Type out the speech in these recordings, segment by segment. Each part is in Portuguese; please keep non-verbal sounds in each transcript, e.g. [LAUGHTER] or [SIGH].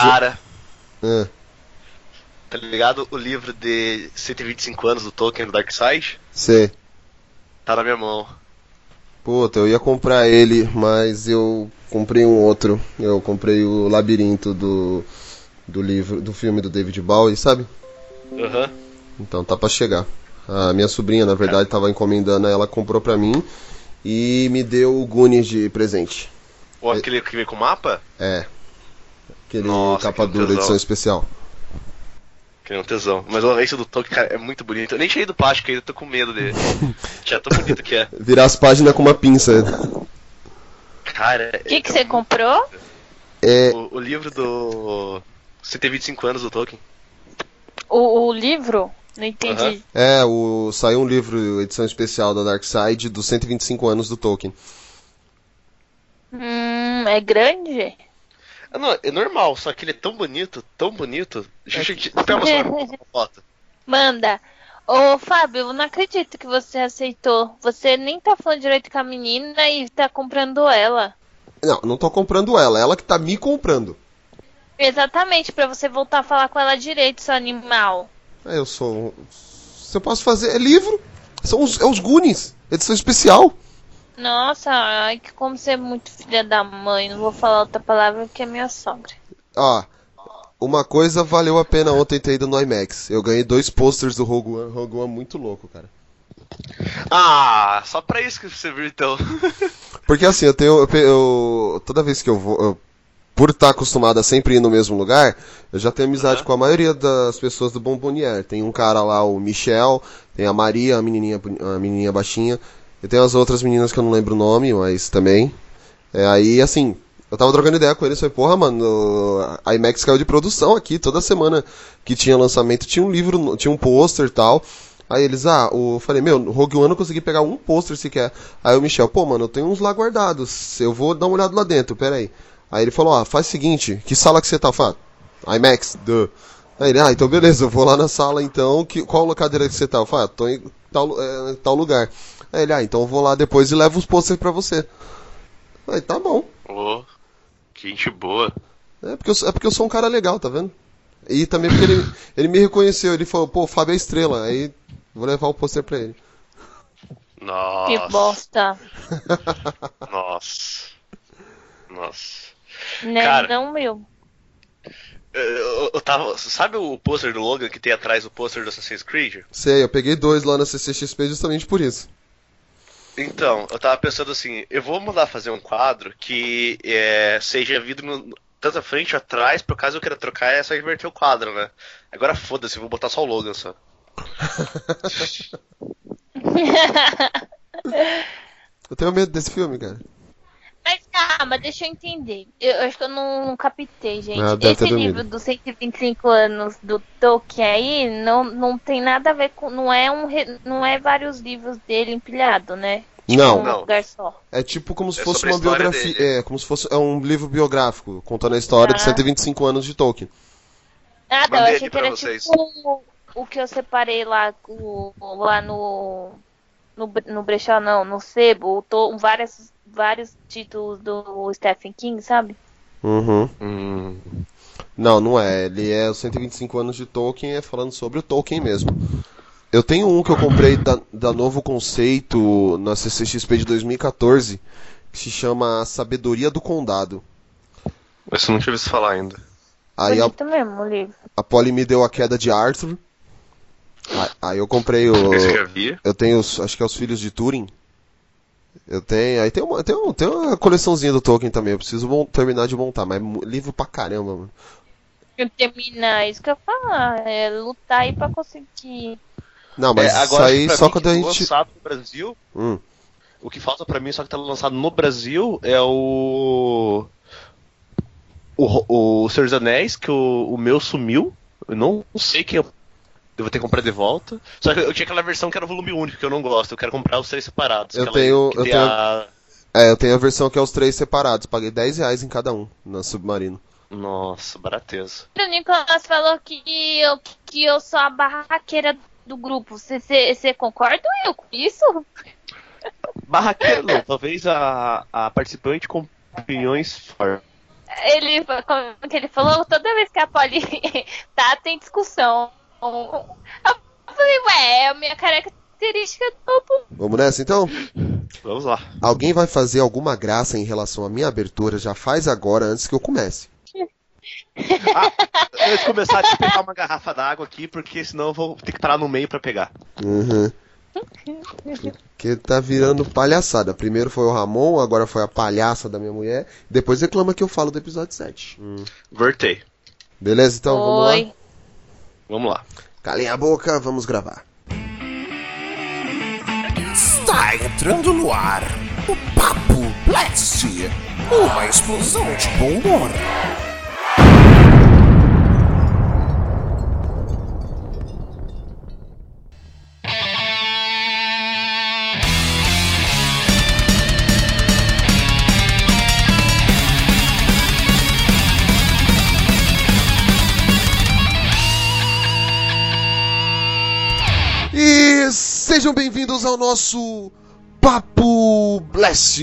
Cara, Ah, tá ligado? O livro de 125 anos do Tolkien do Dark Side sei. tá na minha mão. Puta, eu ia comprar ele, mas eu comprei um outro. Eu comprei o Labirinto do, do livro, do filme do David Bowie, sabe? Aham. Então tá pra chegar. A minha sobrinha, na verdade, tava encomendando, ela comprou pra mim e me deu o Goonies de presente. Ou aquele que vem com mapa? É. Aquele Nossa, capa que dura, tesão. edição especial. Que nem um tesão. Mas o esse do Tolkien, cara, é muito bonito. Eu nem cheguei do plástico ainda, tô com medo dele. [LAUGHS] Já tão bonito que é. Virar as páginas com uma pinça. Cara, O que, que você comprou? É, o, o livro do 125 anos do Tolkien. O, o livro? Não entendi. é, o, saiu um livro, edição especial da Dark Side, dos 125 anos do Tolkien. Hum, é grande? Ah, não, é normal, só que ele é tão bonito, tão bonito. Deixa eu te uma foto. [LAUGHS] Manda. Ô, Fábio, eu não acredito que você aceitou. Você nem tá falando direito com a menina e tá comprando ela. Não, não tô comprando ela, ela que tá me comprando. Exatamente, pra você voltar a falar com ela direito, seu animal. É, eu sou. Se eu posso fazer. É livro. São os, é os Goonies, edição especial. Nossa, ai, que como você é muito filha da mãe. Não vou falar outra palavra que é minha sogra. Ó, uma coisa valeu a pena ontem ter ido no IMAX. Eu ganhei dois posters do Rogue One, Rogue One muito louco, cara. Ah, só pra isso que você viu então. [LAUGHS] Porque assim, eu tenho. Eu, eu- toda vez que eu vou. eu- por estar acostumado a sempre ir no mesmo lugar, eu já tenho amizade Aham. com a maioria das pessoas do Bombonier. Tem um cara lá, o Michel, tem a Maria, a menininha, a menininha baixinha. E tem as outras meninas que eu não lembro o nome, mas também. É, aí, assim, eu tava trocando ideia com eles, falei, porra, mano, a IMAX caiu de produção aqui, toda semana que tinha lançamento tinha um livro, tinha um pôster e tal. Aí eles, ah, eu falei, meu, Rogue One eu consegui pegar um pôster sequer. Aí o Michel, pô, mano, eu tenho uns lá guardados, eu vou dar uma olhada lá dentro, pera aí. Aí ele falou, ah, faz o seguinte, que sala que você tá? Eu falei, ah, IMAX, duh. Aí ele, ah, então beleza, eu vou lá na sala então, que, qual cadeira que você tá? Eu falei, ah, tô em tal, é, tal lugar. Aí ele, ah, então eu vou lá depois e levo os pôsteres pra você. Aí, tá bom. Ô, que gente boa. É porque, eu, sou- é porque eu sou um cara legal, tá vendo? E também porque ele, ele me reconheceu, ele falou, pô, Fábio é estrela, aí vou levar o pôster pra ele. Nossa. Que bosta. Nossa. Nossa. Né? Cara. Não, meu. Eu, tava. Sabe o pôster do Logan que tem atrás o pôster do Assassin's Creed? Sei, eu peguei dois lá na CCXP justamente por isso. Então, eu tava pensando assim, eu vou mandar fazer um quadro que é, seja vidro no- tanto à frente ou atrás, por caso eu queira trocar, é só inverter o quadro, né? Agora foda-se, eu vou botar só o Logan só. [LAUGHS] Eu tenho medo desse filme, cara. Mas calma, deixa eu entender. Eu, eu acho que eu não, não captei, gente. Ah, Esse livro dos 125 anos do Tolkien aí não, não tem nada a ver com. Não é, um, não é vários livros dele empilhado, né? Não, Um Não. lugar só. é tipo como se É fosse uma biografia, dele. é, como se fosse é um livro biográfico, contando a história de Ah. 125 anos de Tolkien. Ah, tá, eu achei que era pra vocês. tipo o, o que eu separei lá, o, lá no. No, no brechó, não, no sebo, tô, vários, vários títulos do Stephen King, sabe? Uhum. Hum. Não, não é. Ele é os 125 anos de Tolkien, é falando sobre o Tolkien mesmo. Eu tenho um que eu comprei da, da Novo Conceito na CCXP de 2014, que se chama Sabedoria do Condado. Esse eu não tinha visto falar ainda. Aí a, mesmo o livro. a Polly me deu a queda de Arthur. Aí- Aí eu comprei o. Eu tenho, os, acho que é os Filhos de Turing. Eu tenho. Aí tem uma, tem, um, tem uma coleçãozinha do Tolkien também. Eu preciso terminar de montar, mas é livro pra caramba, mano. Terminar, isso que eu ia falar, é lutar aí pra conseguir. Não, mas É, isso agora, aí pra só mim, quando que a gente. lançado no Brasil, Hum. o que falta pra mim só que tá lançado no Brasil é o. O, o Senhor dos Anéis, que o, o meu sumiu. Eu não sei que eu. Eu vou ter que comprar de volta. Só que eu tinha aquela versão que era o volume único, que eu não gosto. Eu quero comprar os três separados. Eu tenho- eu tenho- a- É, eu tenho a versão que é os três separados. Paguei 10 reais em cada um na Submarino. Nossa, barateza. O Nicolas falou que eu, que eu sou a barraqueira do grupo. Você concorda eu com isso? Barraqueiro não, talvez a, a participante com opiniões fortes. ele, como que ele falou, toda vez que a Polly [LAUGHS] tá, tem discussão. Eu falei, ué, é a minha característica do Vamos nessa então? Vamos lá. Alguém vai fazer alguma graça em relação à minha abertura? Já faz agora antes que eu comece. Ah, antes de começar, deixa eu pegar uma garrafa d'água aqui, porque senão eu vou ter que parar no meio pra pegar. Uhum. Que tá virando palhaçada. Primeiro foi o Ramon, agora foi a palhaça da minha mulher. Depois reclama que eu falo do episódio 7. Voltei. Beleza? Então vamos lá. Vamos lá. Calem a boca, vamos gravar. Está entrando no ar o Papo Blast, uma explosão de bom humor. Sejam bem-vindos ao nosso Papo Blast.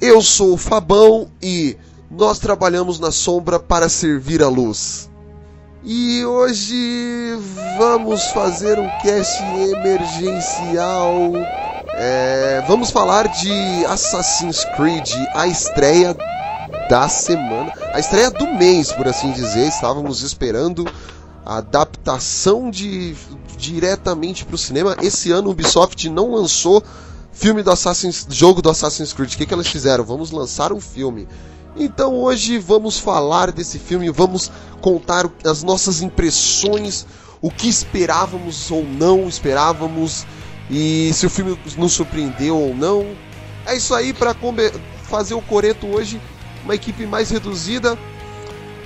Eu sou o Fabão e nós trabalhamos na sombra para servir a luz. E hoje vamos fazer um cast emergencial. É, vamos falar de Assassin's Creed, a estreia da semana, a estreia do mês, por assim dizer. Estávamos esperando adaptação de diretamente para o cinema. Esse ano o Ubisoft não lançou filme do Assassin's, jogo do Assassin's Creed. O que, que elas fizeram? Vamos lançar um filme. Então hoje vamos falar desse filme, vamos contar as nossas impressões, o que esperávamos ou não esperávamos e se o filme nos surpreendeu ou não. É isso aí para fazer o coreto hoje, uma equipe mais reduzida,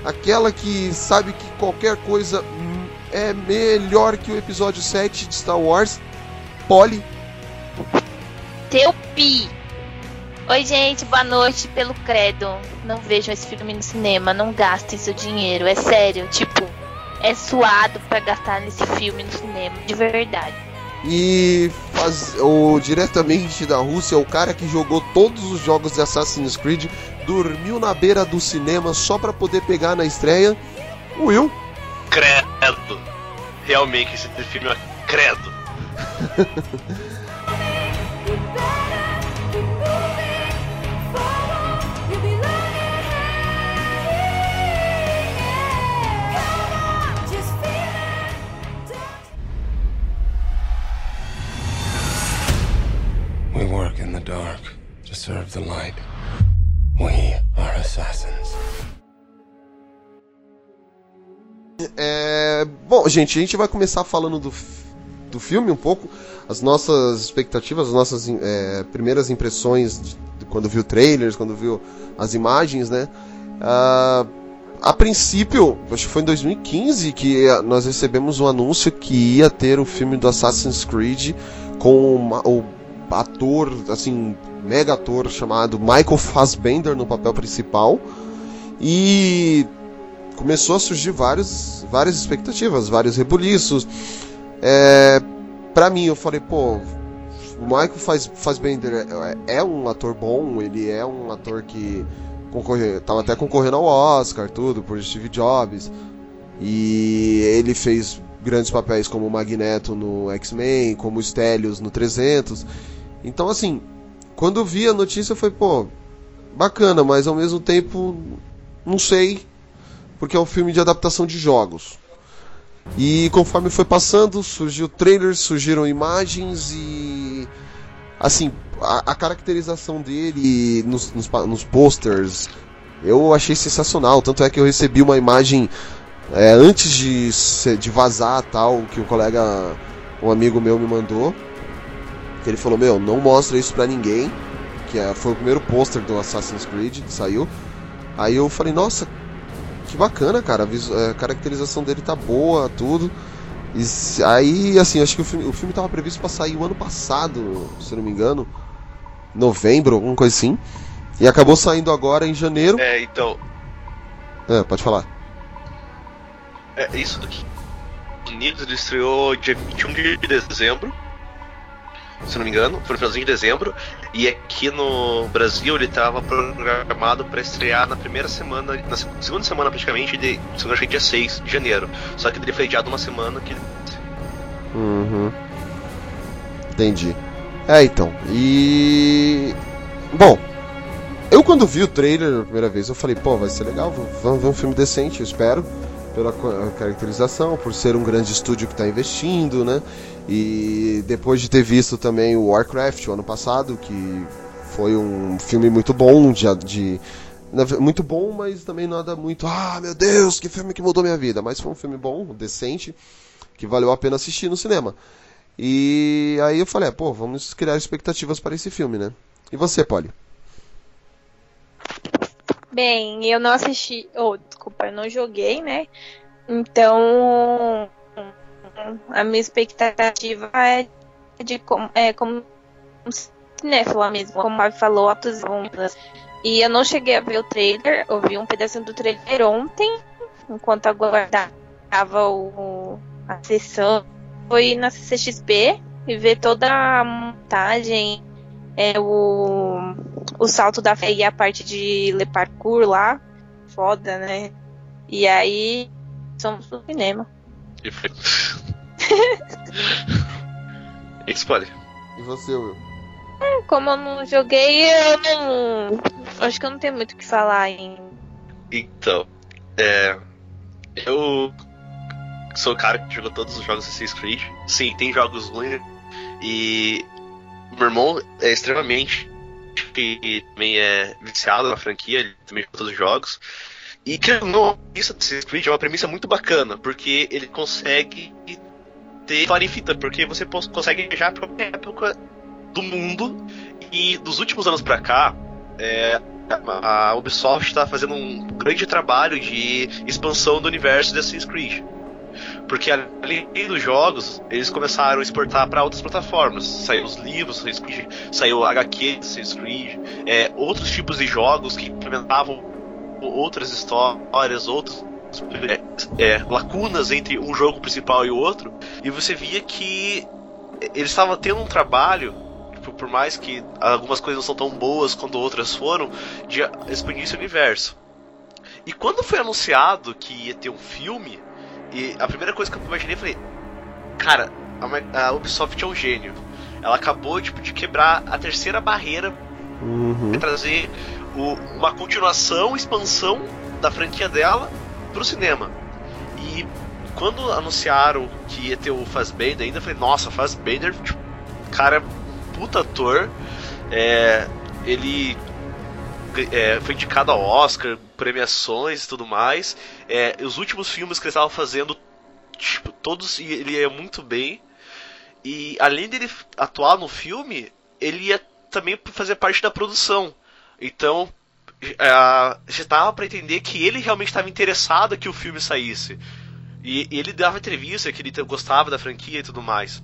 aquela que sabe que qualquer coisa é melhor que o episódio 7 de Star Wars. Polly. Teu pi. Oi, gente, boa noite pelo credo. Não vejam esse filme no cinema, não gastem seu dinheiro, é sério. Tipo, é suado pra gastar nesse filme no cinema, de verdade. E faz, o, diretamente da Rússia, o cara que jogou todos os jogos de Assassin's Creed dormiu na beira do cinema só pra poder pegar na estreia. O Will. Credo. Realmente, esse filme é credo. [LAUGHS] serve the light. We are assassins. É, bom, gente, a gente vai começar falando do, do filme um pouco, as nossas expectativas, as nossas é, primeiras impressões de, de quando viu trailers, quando viu as imagens, né? Ah, a princípio, acho que foi em 2015 que nós recebemos um anúncio que ia ter o filme do Assassin's Creed com o ator, assim, mega ator chamado Michael Fassbender no papel principal. E começou a surgir vários, várias expectativas, vários rebuliços. É, para mim, eu falei, pô, o Michael Fass, Fassbender é, é um ator bom, ele é um ator que concorre, tava até concorrendo ao Oscar, tudo, por Steve Jobs. E ele fez grandes papéis como Magneto no X-Men, como Stelios no 300. Então, assim, quando vi a notícia, foi, pô, bacana, mas ao mesmo tempo, não sei, porque é um filme de adaptação de jogos. E conforme foi passando, surgiu trailers, surgiram imagens e. Assim, a, a caracterização dele nos, nos, nos posters eu achei sensacional. Tanto é que eu recebi uma imagem é, antes de, de vazar tal, que um colega, um amigo meu me mandou. Que ele falou: Meu, não mostra isso pra ninguém. Que é, foi o primeiro pôster do Assassin's Creed que saiu. Aí eu falei: Nossa, que bacana, cara. A caracterização dele tá boa, tudo. E aí, assim, acho que o filme, o filme tava previsto para sair o ano passado, se não me engano. Novembro, alguma coisa assim. E acabou saindo agora em janeiro. É, então. É, pode falar. É, isso aqui. Unidos ele estreou dia 21 de dezembro. Se não me engano, foi no finalzinho de dezembro, e aqui no Brasil ele estava programado para estrear na primeira semana, na segunda semana praticamente, de, segundo acho que dia 6 de janeiro. Só que ele foi adiado uma semana que. Uhum. Entendi. É, então. E. Bom, eu quando vi o trailer a primeira vez, eu falei, pô, vai ser legal, vamos ver um filme decente, eu espero. Pela caracterização, por ser um grande estúdio que está investindo, né? E depois de ter visto também o Warcraft o ano passado, que foi um filme muito bom, de, de muito bom, mas também nada muito, ah, meu Deus, que filme que mudou minha vida. Mas foi um filme bom, decente, que valeu a pena assistir no cinema. E aí eu falei, ah, pô, vamos criar expectativas para esse filme, né? E você, Polly? Bem, eu não assisti. Oh, desculpa, eu não joguei, né? Então a minha expectativa é de como, é, como cinéfila mesmo, como Fábio falou, altos ondas. E eu não cheguei a ver o trailer, eu vi um pedacinho do trailer ontem, enquanto aguardava o, a sessão. Foi na CCXP e ver toda a montagem, é, o o salto da fé e a parte de Le Parkour lá. Foda, né? E aí somos no cinema. E foi. [LAUGHS] Explode. E você, Will? Hum, como eu não joguei, eu não. Acho que eu não tenho muito o que falar ainda. Então, é. Eu sou o cara que jogou todos os jogos Assassin's Creed. Sim, tem jogos ruins. E meu irmão é extremamente que também é viciado na franquia, ele também joga todos os jogos. E que não, isso Assassin's Creed é uma premissa muito bacana, porque ele consegue ter clarifita, porque você consegue viajar para qualquer época do mundo. E dos últimos anos para cá, é, a Ubisoft está fazendo um grande trabalho de expansão do universo de Assassin's Creed. Porque além dos jogos, eles começaram a exportar para outras plataformas. Saiu os livros, saiu HQ, Creed, é, outros tipos de jogos que implementavam outras histórias, outros é, é, lacunas entre um jogo principal e o outro. E você via que eles estavam tendo um trabalho tipo, por mais que algumas coisas não são tão boas quanto outras foram, de expandir esse universo. E quando foi anunciado que ia ter um filme, e a primeira coisa que eu imaginei, falei, cara, a, a Ubisoft é um gênio. Ela acabou tipo, de quebrar a terceira barreira uhum. trazer o, uma continuação, expansão da franquia dela pro cinema. E quando anunciaram que ia ter o Fassbender ainda, eu falei, nossa, Fassbender, tipo, cara, puta ator. É, ele é, foi indicado ao Oscar, premiações e tudo mais. É, os últimos filmes que ele estava fazendo, tipo, todos ele ia muito bem. E além dele atuar no filme, ele ia também fazer parte da produção. Então, é, já estava para entender que ele realmente estava interessado que o filme saísse. E, e ele dava entrevista que ele gostava da franquia e tudo mais.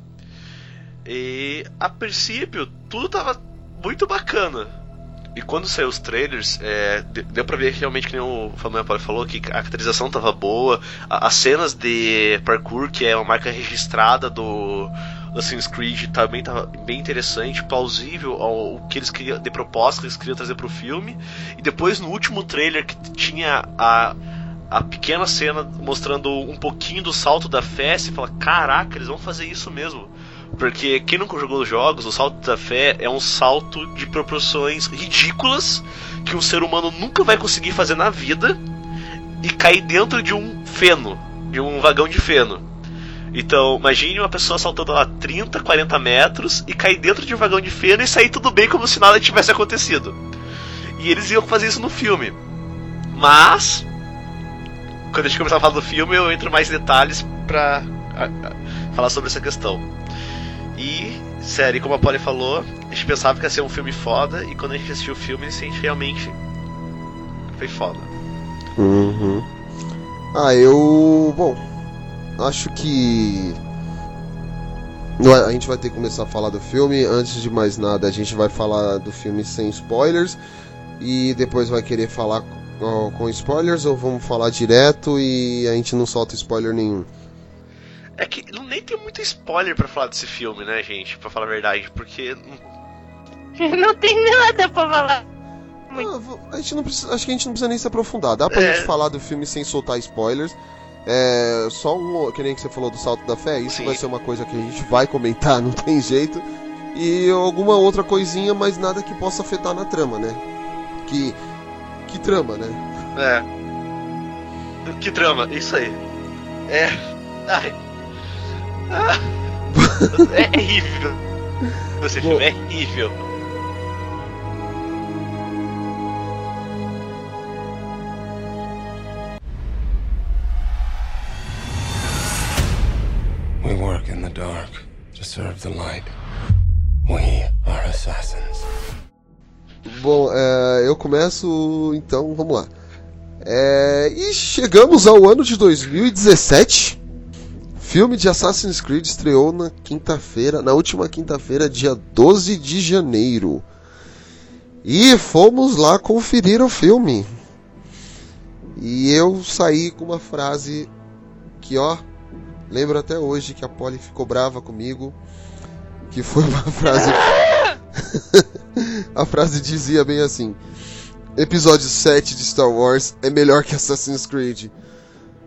E a princípio, tudo estava muito bacana. E quando saiu os trailers, é, deu pra ver realmente que nem o Fabio falou, que a caracterização tava boa, as cenas de parkour, que é uma marca registrada do Assassin's Creed, também tava bem interessante, plausível ao que eles queriam, de proposta que eles queriam trazer pro filme. E depois no último trailer que tinha a, a pequena cena mostrando um pouquinho do salto da fé, você fala, caraca, eles vão fazer isso mesmo. Porque quem nunca jogou os jogos, o salto da fé é um salto de proporções ridículas que um ser humano nunca vai conseguir fazer na vida e cair dentro de um feno, de um vagão de feno. Então, imagine uma pessoa saltando lá 30, 40 metros e cair dentro de um vagão de feno e sair tudo bem como se nada tivesse acontecido. E eles iam fazer isso no filme. Mas, quando a gente começar a falar do filme, eu entro mais detalhes pra falar sobre essa questão. E, sério, como a Polly falou, a gente pensava que ia ser um filme foda, e quando a gente assistiu o filme, a gente realmente foi foda. Uhum. Ah, eu. Bom, acho que. A gente vai ter que começar a falar do filme. Antes de mais nada, a gente vai falar do filme sem spoilers. E depois vai querer falar com spoilers ou vamos falar direto e a gente não solta spoiler nenhum? É que nem tem muito spoiler pra falar desse filme, né, gente? Pra falar a verdade, porque. Não [LAUGHS] tem nada pra falar. Muito. Ah, a gente não precisa, acho que a gente não precisa nem se aprofundar. Dá pra É. gente falar do filme sem soltar spoilers. É, só um, que nem que você falou do salto da fé, isso Sim. vai ser uma coisa que a gente vai comentar, [LAUGHS] não tem jeito. E alguma outra coisinha, mas nada que possa afetar na trama, né? Que que trama, né? É. Que trama, isso aí. É. Ai. É horrível. Esse Bom. filme é horrível. We work in the dark to serve the light. We are assassins. Bom, é, eu começo, então, vamos lá. É, e chegamos ao ano de 2017. Filme de Assassin's Creed estreou na quinta-feira, na última quinta-feira, dia 12 de janeiro. E fomos lá conferir o filme. E eu saí com uma frase que, ó, lembro até hoje que a Polly ficou brava comigo. Que foi uma [LAUGHS] frase. [LAUGHS] A frase dizia bem assim: Episódio 7 de Star Wars é melhor que Assassin's Creed.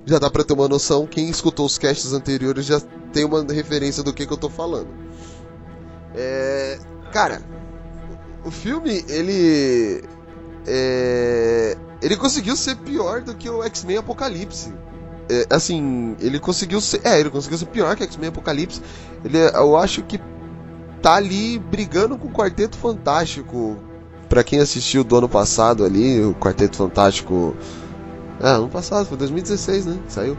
Já dá pra ter uma noção, quem escutou os casts anteriores já tem uma referência do que, que eu tô falando. É, cara, o filme, ele. é, ele conseguiu ser pior do que o X-Men Apocalipse. É, assim, ele conseguiu ser. É, ele conseguiu ser pior que X-Men Apocalipse. Ele, eu acho que tá ali brigando com o Quarteto Fantástico. Pra quem assistiu do ano passado ali, o Quarteto Fantástico. Ah, ano passado, foi 2016, né? Saiu.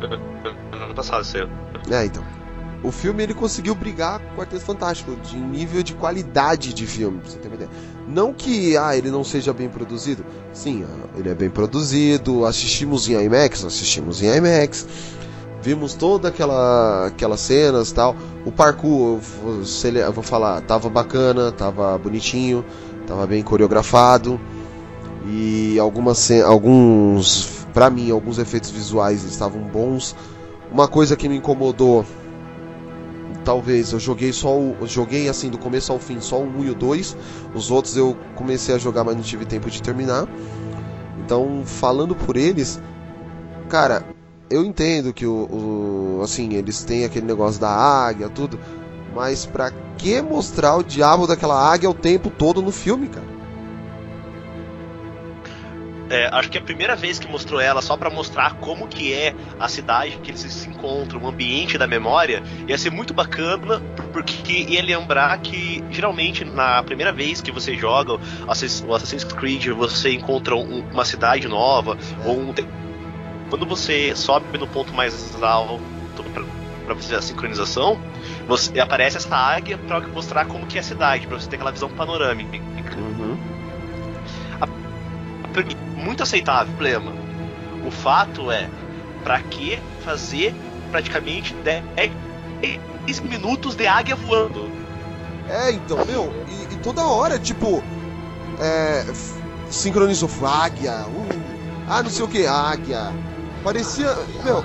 [LAUGHS] Ano passado, seu. É, então. O filme ele conseguiu brigar com o Quarteto Fantástico de nível de qualidade de filme, pra você ter uma ideia. Não que ah, ele não seja bem produzido. Sim, ah, ele é bem produzido. Assistimos em IMAX, assistimos em IMAX. Vimos toda aquela aquelas cenas, tal. O parkour, eu vou falar, tava bacana, tava bonitinho, tava bem coreografado. E algumas alguns, pra mim, alguns efeitos visuais estavam bons. Uma coisa que me incomodou, talvez, eu joguei só o. joguei assim do começo ao fim, só o 1 e o 2. Os outros eu comecei a jogar, mas não tive tempo de terminar. Então, falando por eles, cara, eu entendo que o, o- assim, eles têm aquele negócio da águia, tudo, mas pra que mostrar o diabo daquela águia o tempo todo no filme, cara? É, acho que é a primeira vez que mostrou ela só pra mostrar como que é a cidade que eles se encontram, o ambiente da memória, ia ser muito bacana, porque ia lembrar que geralmente na primeira vez que você joga o Assassin's Creed, você encontra um- uma cidade nova, ou um quando você sobe no ponto mais alto pra fazer a sincronização, você aparece essa águia pra mostrar como que é a cidade, pra você ter aquela visão panorâmica muito aceitável. Problema. O fato é, pra que fazer praticamente 10 minutos de águia voando? É, então, meu, e, e toda hora, tipo, é, sincronizou águia, uh, ah, não sei o que, águia. Parecia, meu,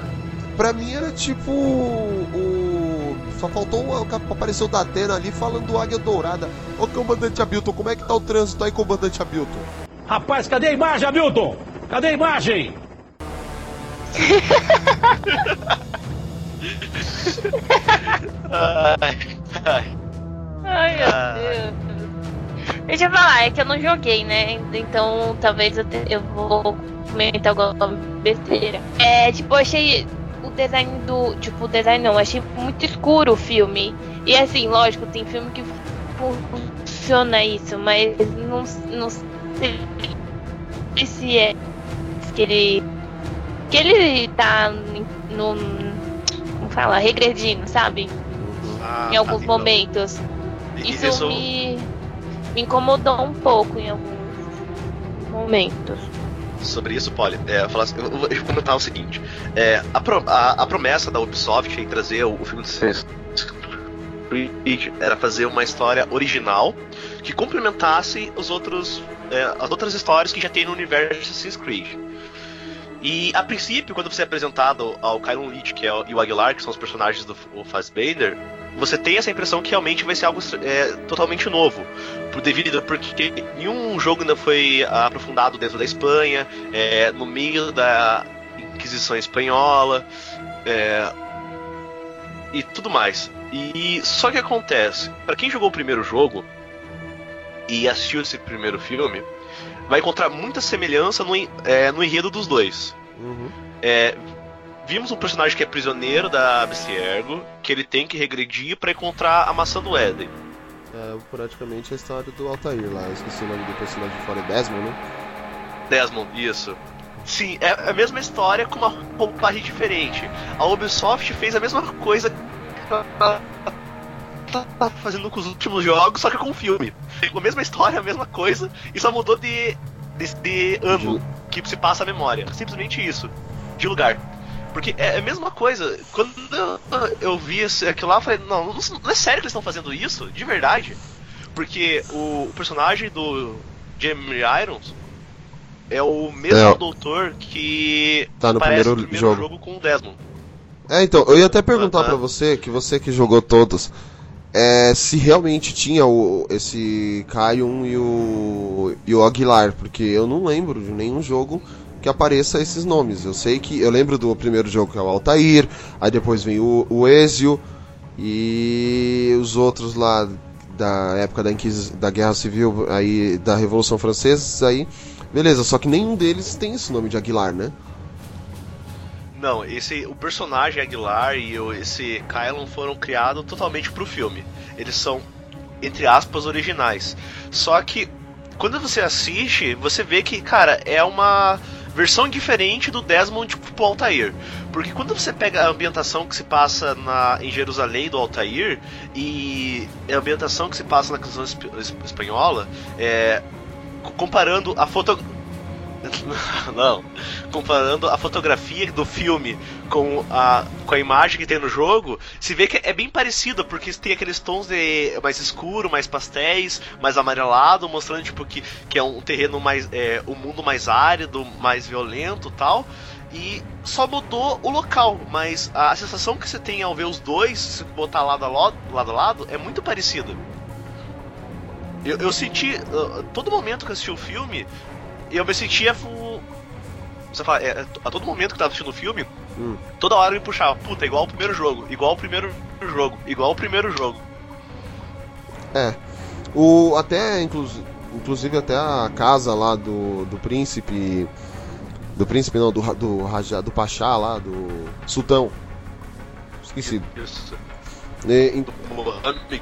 pra mim era tipo o. Só faltou o- apareceu o Datena ali falando do Águia Dourada. Ô comandante Abilton, como é que tá o trânsito aí, comandante Abilton? Rapaz, cadê a imagem, Hamilton? Cadê a imagem? [LAUGHS] Ai, ai. Ai, meu. Deus. Deixa eu falar, é que eu não joguei, né? Então talvez eu, te- eu vou comentar alguma besteira. É, tipo, eu achei o design do. Tipo, o design não, achei muito escuro o filme. E assim, lógico, tem filme que funciona isso, mas não, não se é que ele. Que ele tá no. Como fala? Regredindo, sabe? Ah, em alguns tá, então. momentos. Isso, isso- me, me incomodou um pouco em alguns momentos. sobre isso, Polly, é, falar assim, eu, eu vou comentar o seguinte: é, a, pro- a- a promessa da Ubisoft em trazer o, o filme de Assassin's Creed era fazer uma história original que complementasse os outros, é, as outras histórias que já tem no universo de Assassin's Creed. E a princípio, quando você é apresentado ao Kyron Leach que é o, e o Aguilar, que são os personagens do Fassbender, você tem essa impressão que realmente vai ser algo é, totalmente novo. Por devido, porque nenhum jogo ainda foi aprofundado dentro da Espanha, é, no meio da Inquisição Espanhola, é, e tudo mais. E só que acontece, para quem jogou o primeiro jogo e assistiu esse primeiro filme, vai encontrar muita semelhança no, é, no enredo dos dois. Uhum. É, vimos um personagem que é prisioneiro da Abstergo, que ele tem que regredir para encontrar a maçã do Éden. É praticamente a história do Altair lá. Eu esqueci o nome do personagem fora, é Desmond, né? Desmond, isso. Sim, é a mesma história com uma roupagem diferente. A Ubisoft fez a mesma coisa ela tá fazendo com os últimos jogos, só que com o filme. A mesma história, a mesma coisa, e só mudou de, de, de ano que se passa a memória. Simplesmente isso. De lugar. Porque é a mesma coisa. Quando eu, eu vi aquilo lá, eu falei, não, não é sério que eles estão fazendo isso? De verdade? Porque o, o personagem do Jamie Irons é o mesmo É. doutor que Tá no primeiro no primeiro jogo. jogo com o Desmond. É, então, eu ia até perguntar Aham. pra você, que você que jogou todos, é, se realmente tinha o, esse Kaion e o, e o Aguilar, porque eu não lembro de nenhum jogo que apareça esses nomes. Eu sei que. Eu lembro do primeiro jogo que é o Altair, aí depois vem o, o Ezio e os outros lá da época da, Inquisi da Guerra Civil, aí da Revolução Francesa, aí. Beleza, só que nenhum deles tem esse nome de Aguilar, né? Não, esse o personagem Aguilar e o, esse Kylon foram criados totalmente pro filme. Eles são entre aspas originais. Só que quando você assiste, você vê que, cara, é uma versão diferente do Desmond pro Altair. Porque quando você pega a ambientação que se passa na, em Jerusalém do Altair e a ambientação que se passa na canção esp- es- espanhola, é, co- comparando a foto [LAUGHS] não, comparando a fotografia do filme com a, com a imagem que tem no jogo, se vê que é bem parecido, porque tem aqueles tons de mais escuro, mais pastéis, mais amarelado, mostrando tipo que, que é um terreno mais. É, um mundo mais árido, mais violento tal. E só mudou o local, mas a sensação que você tem ao ver os dois, se botar lado a lado, lado, a lado é muito parecida. Eu, eu senti. uh, todo momento que eu assisti o filme, eu me sentia. Você fala, é, a todo momento que eu tava assistindo o filme, Hum. toda hora eu me puxava, puta, igual o primeiro jogo, igual o primeiro jogo, igual o primeiro jogo. É. O, até, inclus, inclusive, até a casa lá do, do príncipe. Do príncipe, não, do, do, Raja, do Pachá lá, do Sultão. Esqueci. Isso. E, em- Mohamed.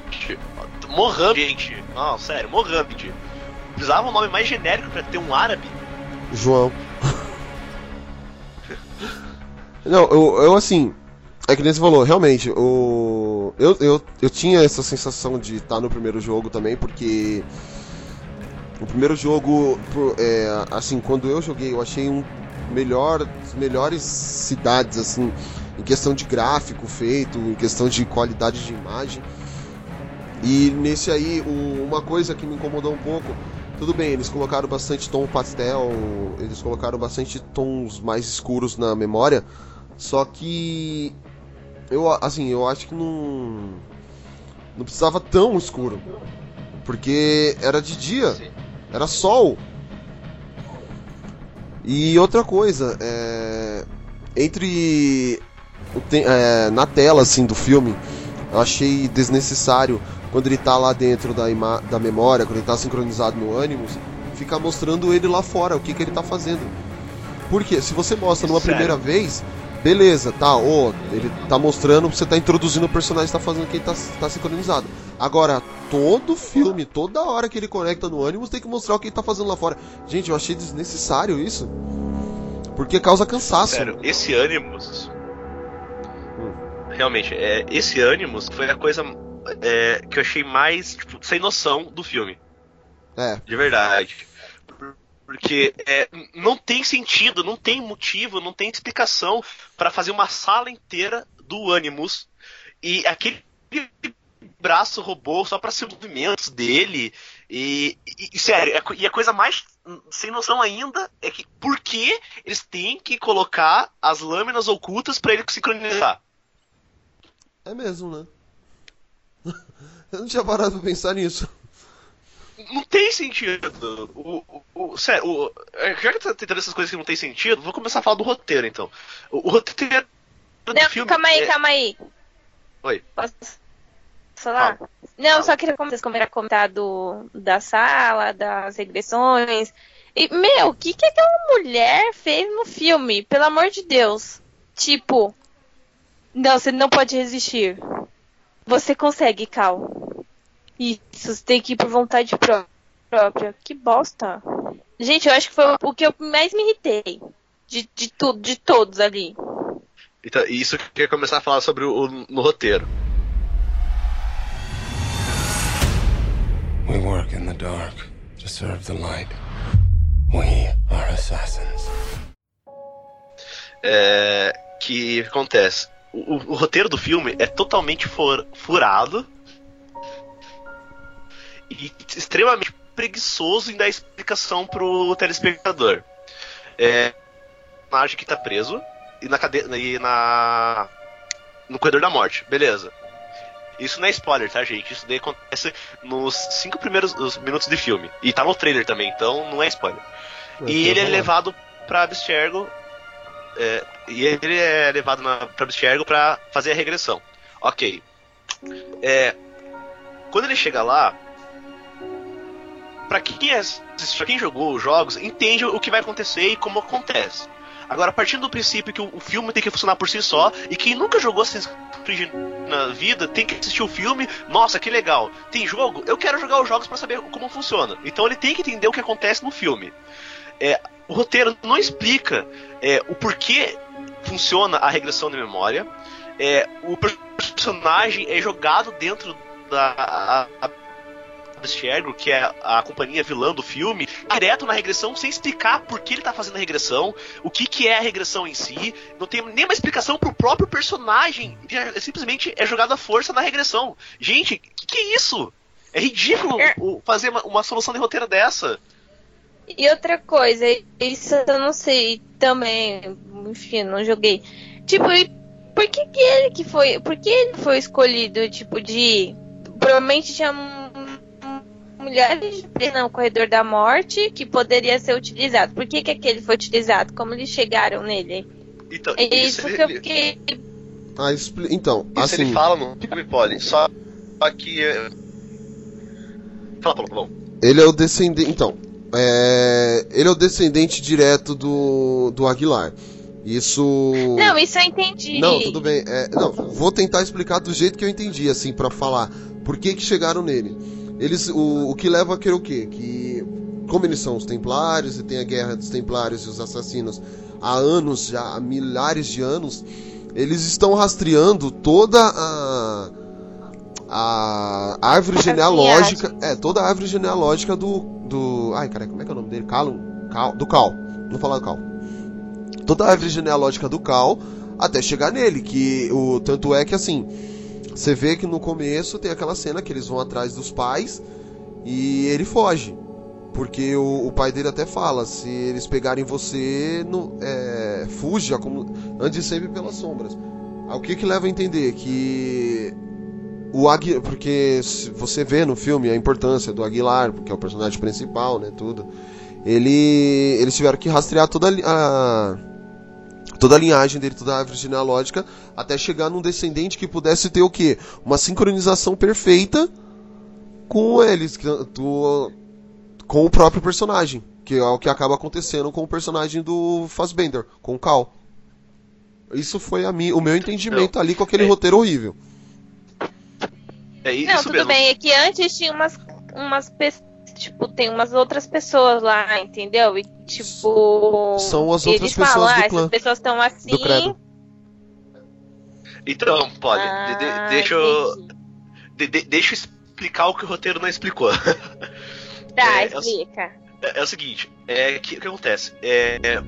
Mohamed. Não, sério, Mohamed. Precisava um nome mais genérico pra ter um árabe. João. Não, eu, eu assim. É que nem você falou, realmente, o. Eu, eu, eu tinha essa sensação de estar no primeiro jogo também, porque. O primeiro jogo, é, assim, quando eu joguei, eu achei um melhor, melhores cidades, assim, em questão de gráfico feito, em questão de qualidade de imagem. E nesse aí, o- uma coisa que me incomodou um pouco tudo bem, eles colocaram bastante tom pastel, eles colocaram bastante tons mais escuros na memória, só que eu assim, eu acho que não não precisava tão escuro. Porque era de dia, era sol. E outra coisa, é, entre é, na tela assim do filme, eu achei desnecessário quando ele tá lá dentro da, da memória, quando ele tá sincronizado no Animus, ficar mostrando ele lá fora, o que, que ele tá fazendo. Porque se você mostra numa Sério? primeira vez, beleza, tá, ó, ele tá mostrando, você tá introduzindo o personagem, tá fazendo que ele tá, tá sincronizado. Agora, todo filme, toda hora que ele conecta no Animus, tem que mostrar o que ele tá fazendo lá fora. Gente, eu achei desnecessário isso. Porque causa cansaço. Sério, esse Animus. Realmente, é, esse Animus foi a coisa é, que eu achei mais tipo, sem noção do filme. É, De verdade. Porque é, não tem sentido, não tem motivo, não tem explicação pra fazer uma sala inteira do Animus e aquele braço robô só para ser movimentos dele. E, e- e, sério, é e a coisa mais sem noção ainda é que por que eles têm que colocar as lâminas ocultas pra ele sincronizar? É mesmo, né? [LAUGHS] Eu não tinha parado pra pensar nisso. Não tem sentido. O, o, o- sério, o- é, já que tá tentando essas coisas que não tem sentido, vou começar a falar do roteiro então. O, o roteiro do Não, filme. calma aí, é- calma aí. Oi. Posso falar? Não, só queria como vocês começaram a comentar do, da sala, das regressões. E, meu, o que, que aquela mulher fez no filme? Pelo amor de Deus. Tipo, não, você não pode resistir. Você consegue, Cal. Isso, você tem que ir por vontade pró- própria. Que bosta. Gente, eu acho que foi o que eu mais me irritei. De, de tudo, de todos ali. Então, isso que eu ia começar a falar sobre o, o- no roteiro. We work in the dark to serve the light. We are assassins. É, que acontece? O, o- roteiro do filme é totalmente for- furado e extremamente preguiçoso em dar explicação pro telespectador. É, o personagem que tá preso e na cadeia e na no corredor da morte, beleza. Isso não é spoiler, tá, gente? Isso daí acontece nos cinco primeiros os minutos de filme. E tá no trailer também, então não é spoiler. E ele é levado pra Abstergo. É, e ele é levado na, pra Abstergo pra fazer a regressão. Ok. É, quando ele chega lá, pra quem, é, quem jogou os jogos, entende o que vai acontecer e como acontece. Agora, partindo do princípio que o, o filme tem que funcionar por si só, e quem nunca jogou Assassin's Creed na vida tem que assistir o filme, nossa, que legal. Tem jogo? Eu quero jogar os jogos pra saber como funciona. Então ele tem que entender o que acontece no filme. É, o roteiro não explica é, o porquê funciona a regressão de memória. É, o personagem é jogado dentro da Abstergo, que é a companhia vilã do filme, direto na regressão, sem explicar por que ele tá fazendo a regressão, o que, que é a regressão em si, não tem nenhuma explicação pro próprio personagem, é, simplesmente é jogado à força na regressão. Gente, que, que é isso? É ridículo É. o- fazer uma, uma solução de roteiro dessa. E outra coisa, isso eu não sei também, enfim, não joguei. Tipo, e por que, que ele que foi, por que ele foi escolhido, tipo, de provavelmente tinha milhares de no corredor da morte que poderia ser utilizado. Por que que aquele foi utilizado? Como eles chegaram nele? Então, É isso, isso ele, que eu fiquei Ah, expli- Então, isso assim. ele fala no filme, Polly, só só que... é, Fala, Paulo. Ele é o descendente. Então, é, ele é o descendente direto do, do Aguilar. Isso. Não, isso eu entendi. Não, tudo bem. É, não, vou tentar explicar do jeito que eu entendi, assim, pra falar. Por que que chegaram nele? Eles, o, o que leva a crer o quê? Que, como eles são os templários e tem a guerra dos templários e os assassinos há anos já, há milhares de anos, eles estão rastreando toda a a árvore genealógica, é, toda a árvore genealógica do do, ai, cara, como é que é o nome dele? Calum, Cal, do Cal. Vou falar do Cal. Toda a árvore genealógica do Cal até chegar nele, que o tanto é que assim, você vê que no começo tem aquela cena que eles vão atrás dos pais e ele foge. Porque o, o pai dele até fala, se eles pegarem você, no, é, fuja, como, ande sempre pelas sombras. O que que leva a entender? Que o Aguilar, porque se você vê no filme a importância do Aguilar, porque é o personagem principal, né, tudo. Ele, eles tiveram que rastrear toda a, toda a linhagem dele, toda a árvore genealógica, até chegar num descendente que pudesse ter o quê? Uma sincronização perfeita com eles, do, com o próprio personagem, que é o que acaba acontecendo com o personagem do Fassbender, com o Cal. Isso foi a mi, o meu entendimento ali com aquele É. roteiro horrível. É isso Não, tudo mesmo. bem, é que antes tinha umas, umas pessoas, tipo, tem umas outras pessoas lá, entendeu? E tipo. São as eles outras pessoas falam, do ah, clã, essas pessoas estão assim. do credo. Então, Polly, Ah, de- de- deixa eu. de- de- deixa eu explicar o que o roteiro não explicou. [LAUGHS] Tá, É, eu- explica. É, é o seguinte, é que o que acontece? É, é,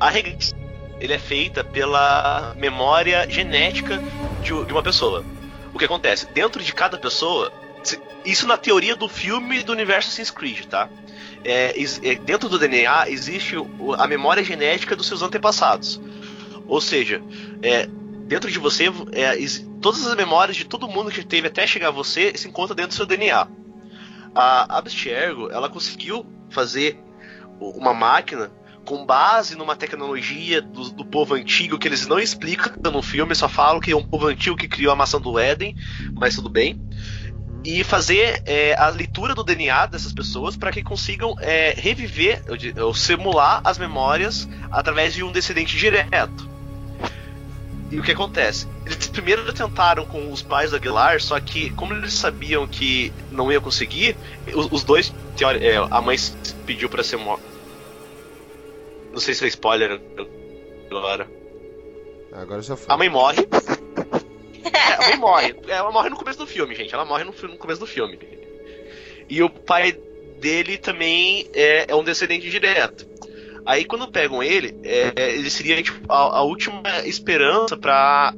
a regressão ele é feita pela memória genética de, de uma pessoa. O que acontece? Dentro de cada pessoa isso na teoria do filme do universo Assassin's Creed, tá? É, é, dentro do DNA existe a memória genética dos seus antepassados. Ou seja, é, dentro de você, é, todas as memórias de todo mundo que teve até chegar a você se encontram dentro do seu DNA. A Abstergo, ela conseguiu fazer uma máquina com base numa tecnologia do, do povo antigo que eles não explicam no filme, só falam que é um povo antigo que criou a maçã do Éden, mas tudo bem. E fazer é, a leitura do DNA dessas pessoas para que consigam é, reviver ou ou simular as memórias através de um descendente direto. E o que acontece? Eles primeiro tentaram com os pais do Aguilar, só que como eles sabiam que não ia conseguir, os, os dois, é, a mãe pediu para ser. Não sei se é spoiler agora. Agora já foi. A mãe morre. [LAUGHS] É, a mãe morre. Ela morre no começo do filme, gente. Ela morre no, no começo do filme. E o pai dele também é, é um descendente direto. Aí quando pegam ele, é, ele seria tipo, a, a última esperança para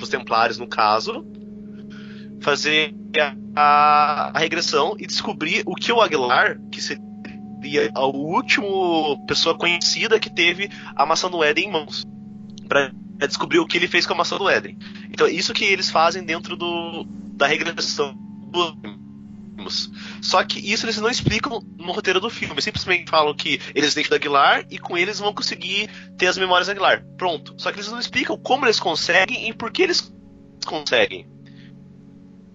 os Templários, no caso, fazer a, a, a regressão e descobrir o que o Aguilar, que seria a última pessoa conhecida que teve a maçã do Éden em mãos. Pra é descobrir o que ele fez com a maçã do Éden. Então é isso que eles fazem dentro do, da regressão dos Só que isso eles não explicam no roteiro do filme. Eles simplesmente falam que eles têm da Aguilar e com eles vão conseguir ter as memórias da Aguilar. Pronto. Só que eles não explicam como eles conseguem e por que eles conseguem.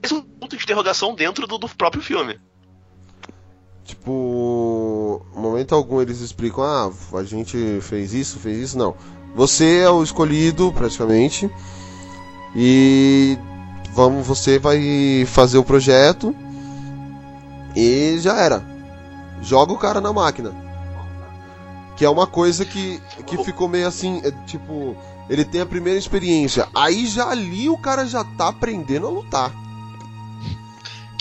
Esse é um ponto de interrogação dentro do, do próprio filme. Tipo, momento algum eles explicam, ah, a gente fez isso, fez isso, não. Você é o escolhido, praticamente. E vamos, você vai fazer o projeto e já era. Joga o cara na máquina. Que é uma coisa que, que ficou meio assim, é, tipo, ele tem a primeira experiência. Aí já ali o cara já tá aprendendo a lutar.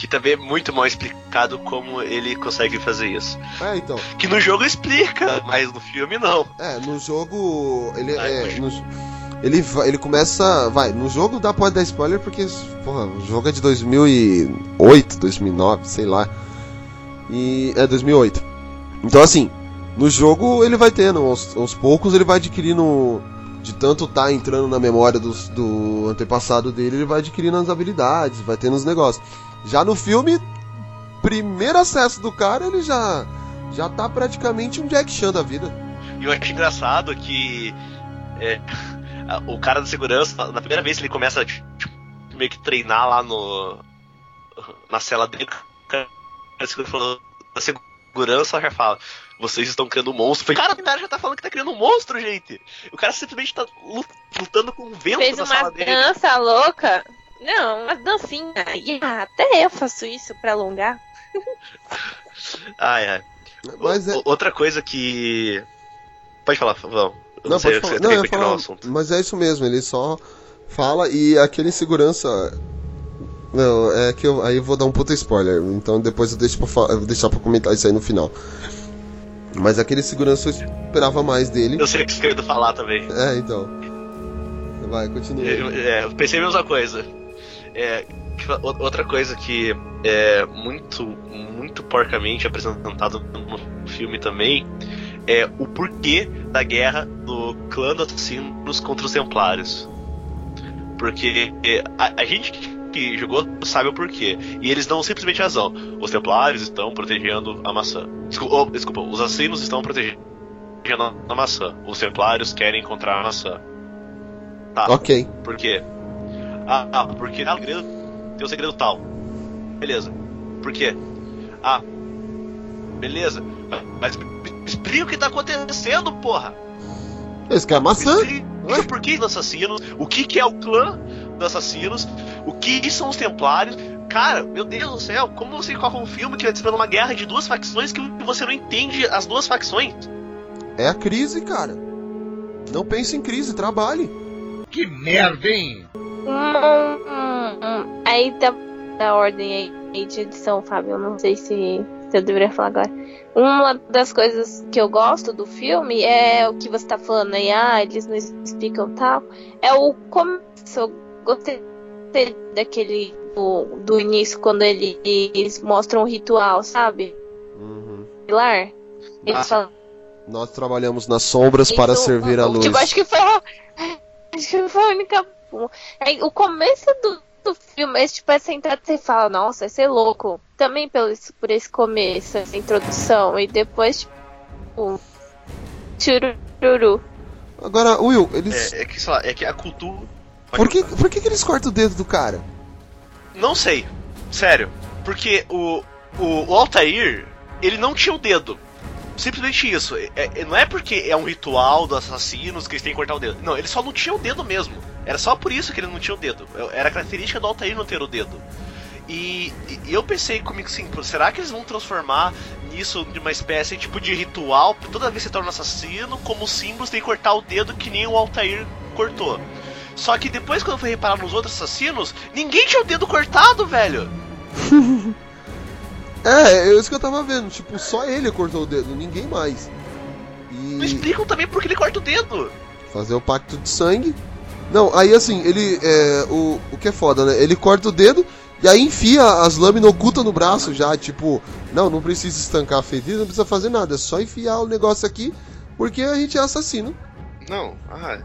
Que também é muito mal explicado como ele consegue fazer isso. É, então. Que no jogo explica, mas no filme não. É, no jogo. Ele é. no- ele, ele começa. Vai, no jogo dá pode dar spoiler porque. Porra, o jogo é de 2008, 2009, sei lá. E. É 2008. Então assim, no jogo ele vai tendo, aos, aos poucos ele vai adquirindo. De tanto tá entrando na memória dos- do antepassado dele, ele vai adquirindo as habilidades, vai tendo os negócios. Já no filme, primeiro acesso do cara, ele já. Já tá praticamente um Jack Chan da vida. E eu acho engraçado que é, a- [LAUGHS] o cara da segurança, na primeira vez que ele começa a tipo, meio que treinar lá no. na cela dele, o cara da segurança falou- da segurança já fala. Vocês estão criando um monstro. Falei, cara, o cara já tá falando que tá criando um monstro, gente. O cara simplesmente tá lu- lutando com o vento Fez uma sala dele. dança louca. Não, uma dancinha. E, até eu faço isso pra alongar. [LAUGHS] Ai, ai. Mas é. O- Outra coisa que. Pode falar, Vão. Eu Não, sei, pode falar. você Não, eu falar, mas é isso mesmo, ele só fala e aquele segurança. Não, é que eu, aí eu vou dar um puta spoiler, então depois eu deixo pra, eu vou deixar pra comentar isso aí no final. Mas aquele segurança eu esperava mais dele. Eu sei o que você querendo falar também. É, então. Vai, continua. Eu, é, eu pensei a mesma coisa. É, que fa- o- outra coisa que é muito, muito porcamente apresentado no filme também é o porquê da guerra do clã dos assassinos contra os templários. Porque é, a, a gente que jogou sabe o porquê. E eles dão simplesmente razão. Os templários estão protegendo a maçã. Desculpa, oh, desculpa os assassinos estão protegendo a maçã. Os templários querem encontrar a maçã. Tá. Ok. Por quê? Ah, ah, porque ah, o segredo, tem um segredo tal. Beleza. Por quê? Ah, beleza. Mas explica o que tá acontecendo, porra. Esse cara é maçã? explica por que dos assassinos, o que que é o clã dos assassinos, o que são os templários. Cara, meu Deus do céu, como você coloca um filme que vai descrevendo uma guerra de duas facções que você não entende as duas facções? É a crise, cara. Não pense em crise, trabalhe. Que merda, hein? Hum, hum, hum. Aí da, da ordem aí de edição, Fábio, eu não sei se, se eu deveria falar agora. Uma das coisas que eu gosto do filme é o que você tá falando aí, ah, eles não explicam tal. É o começo. Eu gostei daquele do, do início, quando eles mostram o ritual, sabe? Uhum. Pilar. Eles Ah. falam. Nós trabalhamos nas sombras para servir a luz. Tipo, acho que foi que foi a única. Aí, o começo do, do filme, é, tipo, essa entrada você fala, nossa, esse é louco. Também pelo, esse- por esse começo, essa introdução. E depois, tipo. Chururu. Agora, Will, eles. É, é que, sei lá, é que a cultura. Por, que, por que, que eles cortam o dedo do cara? Não sei. Sério. Porque o, o, o Altair, ele não tinha o dedo. Simplesmente isso. É- é- não é porque é um ritual dos assassinos que eles têm que cortar o dedo. Não, ele só não tinha o dedo mesmo. Era só por isso que ele não tinha o dedo. Era característica do Altair não ter o dedo. E, e eu pensei comigo assim, será que eles vão transformar nisso de uma espécie tipo de ritual? Toda vez que você torna assassino, como símbolo, você tem que cortar o dedo que nem o Altair cortou. Só que depois, quando eu fui reparar nos outros assassinos, ninguém tinha o dedo cortado, velho. [LAUGHS] É, é isso que eu tava vendo. Tipo, só ele cortou o dedo, ninguém mais. Não E explicam também por que ele corta o dedo. fazer o pacto de sangue. Não, aí assim, ele. É, o, o que é foda, né? Ele corta o dedo e aí enfia as lâminas ocultas no braço já. Tipo, não, não precisa estancar a ferida, não precisa fazer nada. É só enfiar o negócio aqui porque a gente é assassino. Não, ah.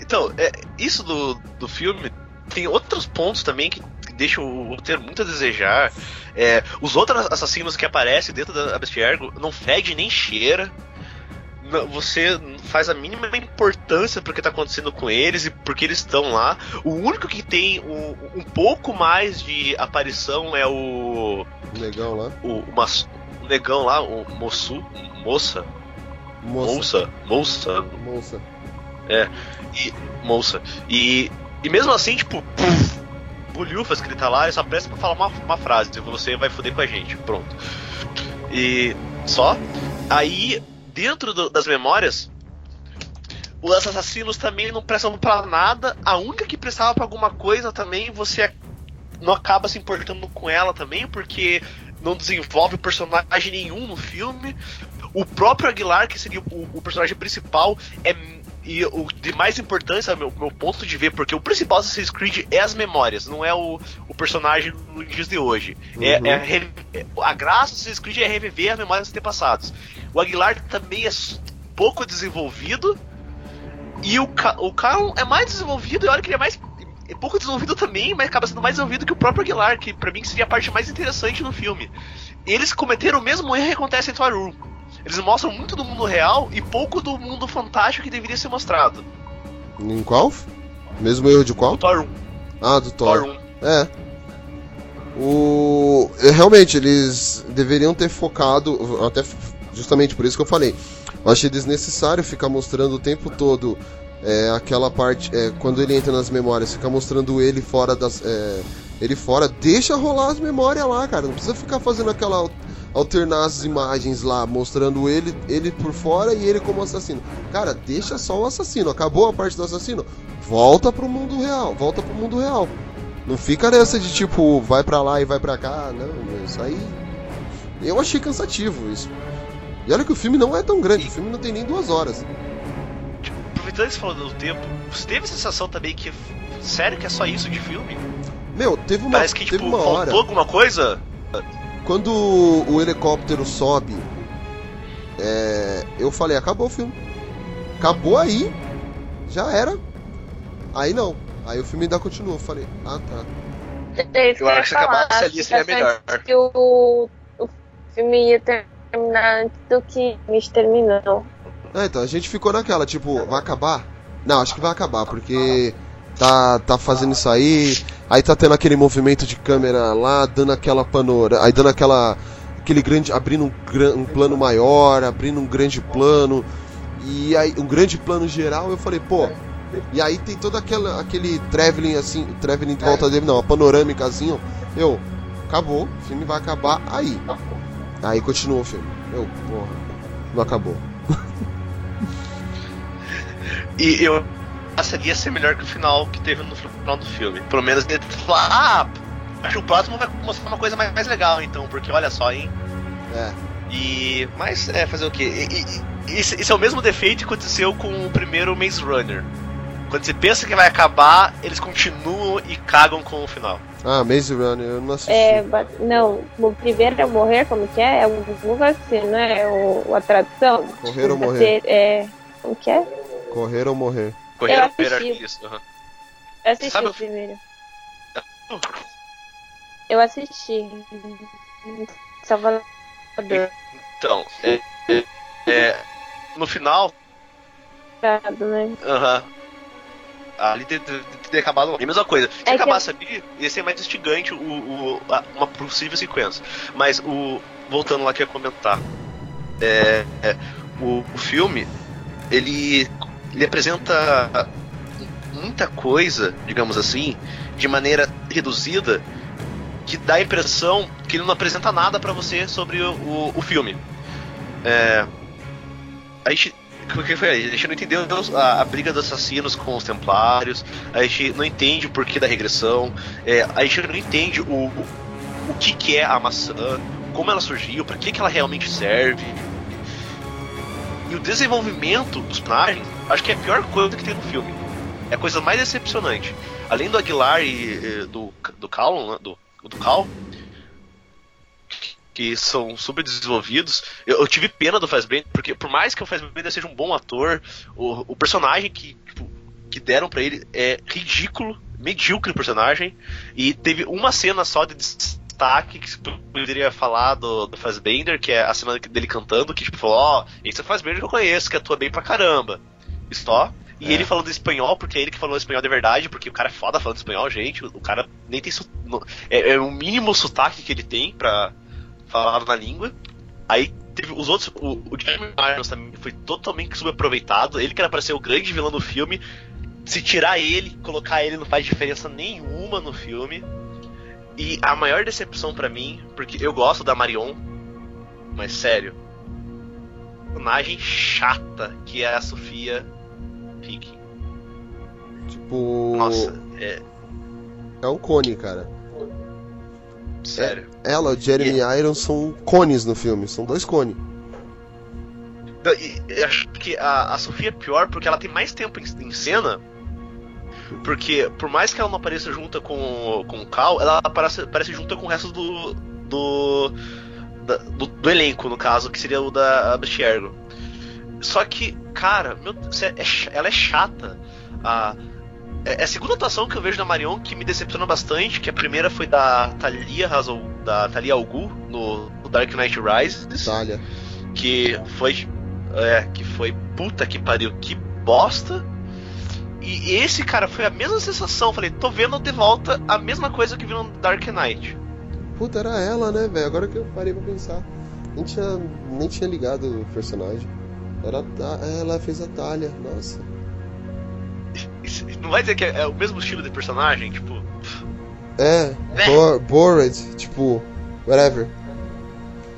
Então, é, isso do, do filme tem outros pontos também que deixam o roteiro muito a desejar. É, os outros assassinos que aparecem dentro da Bestiargo não fede nem cheira. Não- Você faz a mínima importância pro que tá acontecendo com eles e porque eles estão lá. O único que tem um, um pouco mais de aparição é o. O negão lá. O, o, mas- o negão lá, o moçu, moça, Moça. moça, moça, Moça. moça. E, e mesmo assim, tipo, puf, bolhufas que ele tá lá, ele só presta pra falar uma, uma frase, você vai foder com a gente, pronto. E só. Aí, dentro do- das memórias, os assassinos também não prestam pra nada, a única que prestava pra alguma coisa também, você não acaba se importando com ela também, porque não desenvolve personagem nenhum no filme. O próprio Aguilar, que seria o, o personagem principal, é e o de mais importância, meu, meu ponto de ver, porque o principal do Assassin's Creed é as memórias, não é o, o personagem nos dias de hoje. É, Uhum. é é- a graça do Assassin's Creed é reviver as memórias dos antepassados. O Aguilar também é pouco desenvolvido, e o, o Carl é mais desenvolvido, e olha que ele é mais. É pouco desenvolvido também, mas acaba sendo mais desenvolvido que o próprio Aguilar, que pra mim seria a parte mais interessante no filme. Eles cometeram o mesmo erro que acontece em Toru. Eles mostram muito do mundo real e pouco do mundo fantástico que deveria ser mostrado. Em qual? Mesmo erro de qual? O Thor 1. Ah, do Thor. Thor 1. É. O. é, Realmente, eles deveriam ter focado. Até justamente por isso que eu falei. Eu achei desnecessário ficar mostrando o tempo todo é, aquela parte. é, quando ele entra nas memórias, ficar mostrando ele fora das. é, ele fora, deixa rolar as memórias lá, cara. Não precisa ficar fazendo aquela. Al- Alternar as imagens lá, mostrando ele, ele por fora e ele como assassino. Cara, deixa só o assassino. Acabou a parte do assassino. Volta pro mundo real. Volta pro mundo real. Não fica nessa de tipo, vai pra lá e vai pra cá, não, isso aí. Eu achei cansativo isso. E olha que o filme não é tão grande, o filme não tem nem duas horas. Aproveitando que você falou do tempo, você teve a sensação também que. Sério que é só isso de filme? Meu, teve uma, Parece que, teve tipo, uma faltou hora. alguma coisa? Quando o helicóptero sobe, é, eu falei, acabou o filme. Acabou aí, já era. Aí não. Aí o filme ainda continua. Eu falei, ah tá. É isso Eu acho que acabasse ali seria melhor. Que o, o filme ia terminar antes do que me terminou. É, então a gente ficou naquela, tipo, vai acabar? Não, acho que vai acabar, porque tá, tá fazendo isso aí, aí tá tendo aquele movimento de câmera lá, dando aquela panorama, aí dando aquela. aquele grande. abrindo um, gran- um plano maior, abrindo um grande plano, e aí um grande plano geral, eu falei, pô. E aí tem todo aquela, aquele traveling assim, traveling de volta dele, não, a panorâmicazinho. Eu, acabou, o filme vai acabar aí. Aí continua o filme. Eu, porra, não acabou. E eu seria ser melhor que o final que teve no final do filme. Pelo menos ele falar, ah, acho que o próximo vai mostrar uma coisa mais, mais legal, então, porque olha só, hein? É. E. Mas é, fazer o quê? E, e- e- esse, esse é o mesmo defeito que aconteceu com o primeiro Maze Runner. Quando você pensa que vai acabar, eles continuam e cagam com o final. Ah, Maze Runner, eu não assisti. É, but- não, o primeiro é morrer, como que é? É um Google assim, né? O, a tradução. Correr ou morrer. É, como que é? Correr ou morrer. Correram assisti. hierarquista. aham. Eu assisti Sabe o primeiro. Eu assisti. Salvador. Então, é, é- é, no final, né? aham. Ali ter, ter, ter acabado. É a mesma coisa. Se É que acabasse ali, ia ser mais instigante o, o- a- uma possível sequência. Mas o. Voltando lá que eu ia comentar. É, é, o, o filme, ele. Ele apresenta muita coisa, digamos assim, de maneira reduzida, que dá a impressão que ele não apresenta nada pra você sobre o, o, o filme. É, a gente. O que foi? A gente não entendeu a, a briga dos assassinos com os templários, a gente não entende o porquê da regressão, é, a gente não entende o, o, o que, que é a maçã, como ela surgiu, pra que, que ela realmente serve. E o desenvolvimento dos personagens, acho que é a pior coisa que tem no filme. É a coisa mais decepcionante. Além do Aguilar e, e do, do Cal, né, do, do Cal, que são subdesenvolvidos. Eu, eu tive pena do Fassbender, porque por mais que o Fassbender seja um bom ator, o, o personagem que, tipo, que deram pra ele é ridículo, medíocre personagem, e teve uma cena só de destaque que se poderia falar do, do Fassbender, que é a cena dele cantando, que tipo, falou, ó, esse é o Fassbender que eu conheço, que atua bem pra caramba. Só. E ele falando espanhol, porque é ele que falou espanhol de verdade, porque o cara é foda falando espanhol, gente. O, cara nem tem. su- É, é o mínimo sotaque que ele tem pra falar na língua. Aí teve os outros. O, o Jeremy Irons também foi totalmente subaproveitado. Ele que era pra ser o grande vilão do filme. Se tirar ele, colocar ele não faz diferença nenhuma no filme. E a maior decepção pra mim, porque eu gosto da Marion, mas sério, personagem chata que é a Sofia Viking. Tipo. Nossa, é É um cone, cara. sério. Ela, o Jeremy Irons são cones no filme, são dois cones. E- Eu acho que a, a Sofia é pior porque ela tem mais tempo em, em cena. Porque, por mais que ela não apareça junta com, o- com o Cal, ela aparece, aparece junta com o resto do. do, da- do, do elenco, no caso, que seria o da Abstergo. Só que, cara, meu, é- ela é chata. A, é é a segunda atuação que eu vejo da Marion que me decepcionou bastante, que a primeira foi da Thalia Hazel, da Thalia Al Ghul, no, no Dark Knight Rises Talha. que foi é, que foi puta que pariu, que bosta. E esse cara foi a mesma sensação, falei, tô vendo de volta a mesma coisa que vi no Dark Knight. Puta, era ela, né, velho? Agora que eu parei pra pensar. Nem tinha, nem tinha ligado o personagem. Era ela fez a Talha, nossa. Não vai dizer que é, é o mesmo estilo de personagem, tipo, É, Né? Bor Bored, tipo, whatever.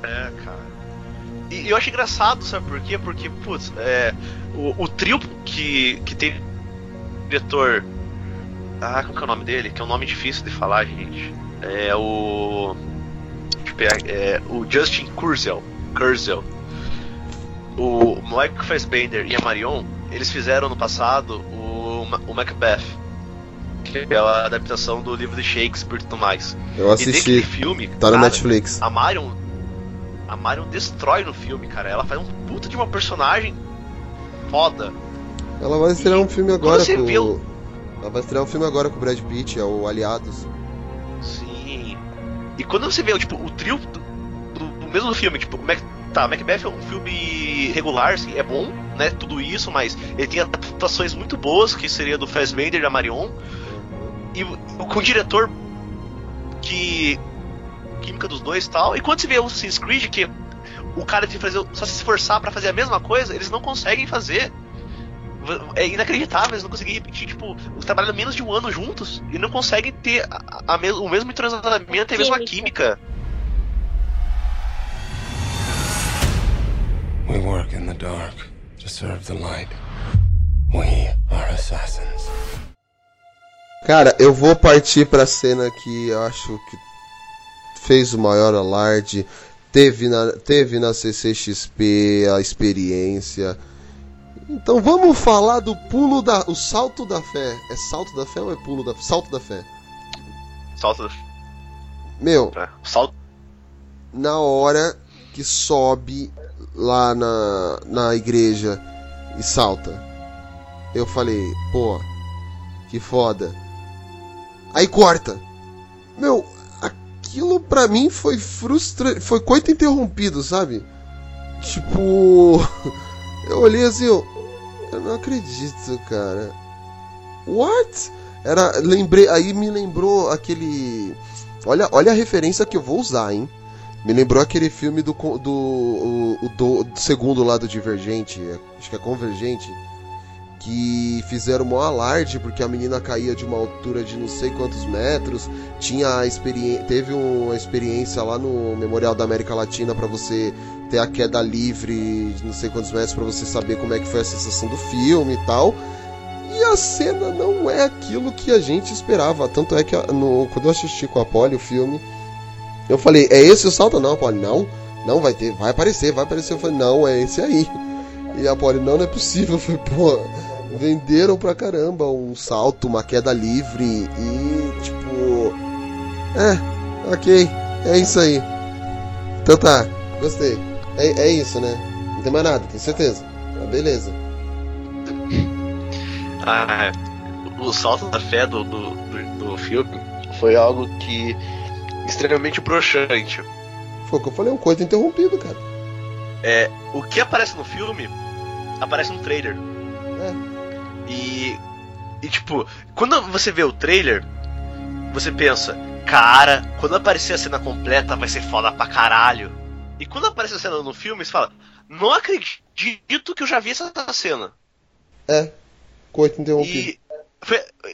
é, cara. E, e eu acho engraçado, sabe por quê? Porque, putz, é, o, o trio que, que tem diretor. Ah, como que é o nome dele? Que é um nome difícil de falar, gente. É o. É, o Justin Kurzel. Kurzel. O Michael Fassbender e a Marion, eles fizeram no passado o, o Macbeth. Que é a adaptação do livro de Shakespeare e tudo mais. Eu assisti, filme. tá no cara, Netflix. a Marion. A Marion destrói no filme, cara. Ela faz um puta de uma personagem foda. Ela vai estrear E um filme agora você com. o- Ela vai estrear um filme agora com o Brad Pitt, é o Aliados. Sim. E quando você vê tipo, o trio do, do- do mesmo filme, tipo, Mac, tá, Macbeth é um filme regular, assim, é bom, né? Tudo isso, mas ele tem atuações muito boas, que seria do Fassbender e da Marion. E com o diretor que. Química dos dois e tal. E quando você vê o Assassin's Creed, que o cara tem que fazer, só se esforçar pra fazer a mesma coisa, eles não conseguem fazer. É inacreditável, eles não conseguem repetir, tipo, eles trabalham menos de um ano juntos e não conseguem ter a, a o mesmo entrosamento e a mesma Química. química. We work in the dark to serve the light. We are assassins. Cara, eu vou partir pra cena que eu acho que fez o maior alarde. Teve na, teve na CCXP a experiência. Então vamos falar do pulo da. o salto da fé. É salto da fé ou é pulo da. salto da fé? Salto. Meu, É, salto. na hora que sobe lá na, na igreja e salta, eu falei, pô, que foda. Aí corta. Meu, aquilo pra mim foi frustrante. Foi coito interrompido, sabe? Tipo. [LAUGHS] Eu olhei assim, eu. Eu não acredito, cara. What? Era. Lembrei. Aí me lembrou aquele. Olha, olha a referência que eu vou usar, hein? Me lembrou aquele filme do, do, do, do segundo lado Divergente, acho que é Convergente, que fizeram mó alarde porque a menina caía de uma altura de não sei quantos metros, tinha experiência, teve uma experiência lá no Memorial da América Latina pra você ter a queda livre de não sei quantos metros pra você saber como é que foi a sensação do filme e tal. E a cena não é aquilo que a gente esperava. Tanto é que no, quando eu assisti com a Polly o filme, eu falei, é esse o salto? Não, a Polly, não. Não, vai ter, vai aparecer, vai aparecer. Eu falei, não, é esse aí. E a Polly, não, não é possível. [LAUGHS] Eu falei, pô, venderam pra caramba um salto, uma queda livre e tipo. É, ok, é isso aí. Então tá, gostei. É, é isso, né? Não tem mais nada, tenho certeza. [LAUGHS] Ah, beleza. Ah, o salto da fé do, do, do, do filme foi algo que. extremamente broxante. Foi o que eu falei, um coito interrompido, cara. É, o que aparece no filme aparece no trailer. É. E, e tipo, quando você vê o trailer, você pensa, cara, quando aparecer a cena completa vai ser foda pra caralho. E quando aparece a cena no filme, você fala, não acredito que eu já vi essa cena. É, coito interrompido. E.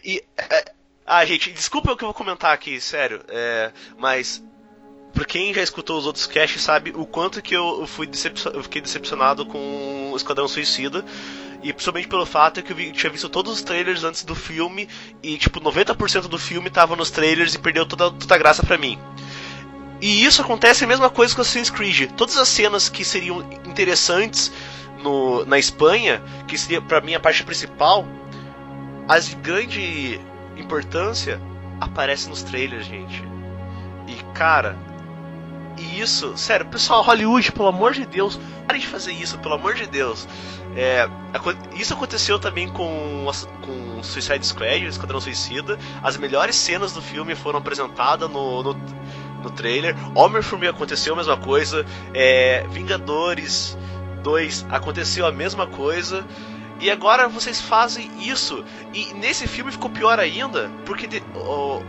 e é, ah, gente, desculpa o que eu vou comentar aqui, sério. É, mas. Pra quem já escutou os outros casts sabe o quanto que eu, fui decepcio- eu fiquei decepcionado com o Esquadrão Suicida. E principalmente pelo fato que eu vi- tinha visto todos os trailers antes do filme. E tipo, 90% do filme tava nos trailers e perdeu toda, toda a graça pra mim. E isso acontece a mesma coisa com Assassin's Creed. Todas as cenas que seriam interessantes no, na Espanha, que seria pra mim a parte principal, as de grande importância aparecem nos trailers, gente. E cara, e isso, sério, pessoal, Hollywood, pelo amor de Deus, parem de fazer isso, pelo amor de Deus. É, isso aconteceu também com, com Suicide Squad, Esquadrão Suicida. As melhores cenas do filme foram apresentadas no, no, no trailer. Homem-Formiga aconteceu a mesma coisa. É, Vingadores 2 aconteceu a mesma coisa. E agora vocês fazem isso. E nesse filme ficou pior ainda, porque de- o-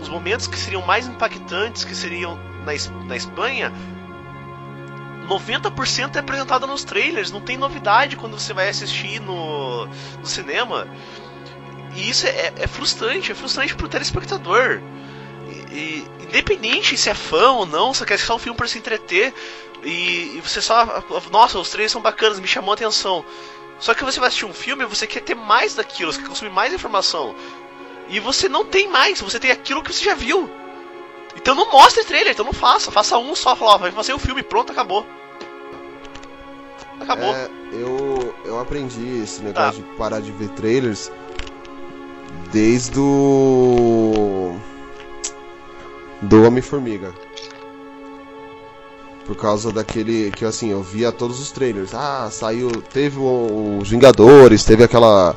os momentos que seriam mais impactantes, que seriam na, na Espanha, 90% é apresentado nos trailers. Não tem novidade quando você vai assistir no, no cinema. E isso é, é frustrante, é frustrante pro telespectador. E, independente se é fã ou não, você quer só um filme para se entreter. E, e você só. Nossa, os trailers são bacanas, me chamou a atenção. Só que você vai assistir um filme e você quer ter mais daquilo, você quer consumir mais informação. E você não tem mais, você tem aquilo que você já viu. Então não mostre trailer, então não faça. Faça um só, fala, ó, vai fazer o filme, pronto, acabou. Acabou. É, eu, eu aprendi esse negócio de parar de ver trailers desde o. do Homem-Formiga. Por causa daquele. que assim, eu via todos os trailers. Ah, saiu. Teve os Vingadores, teve aquela.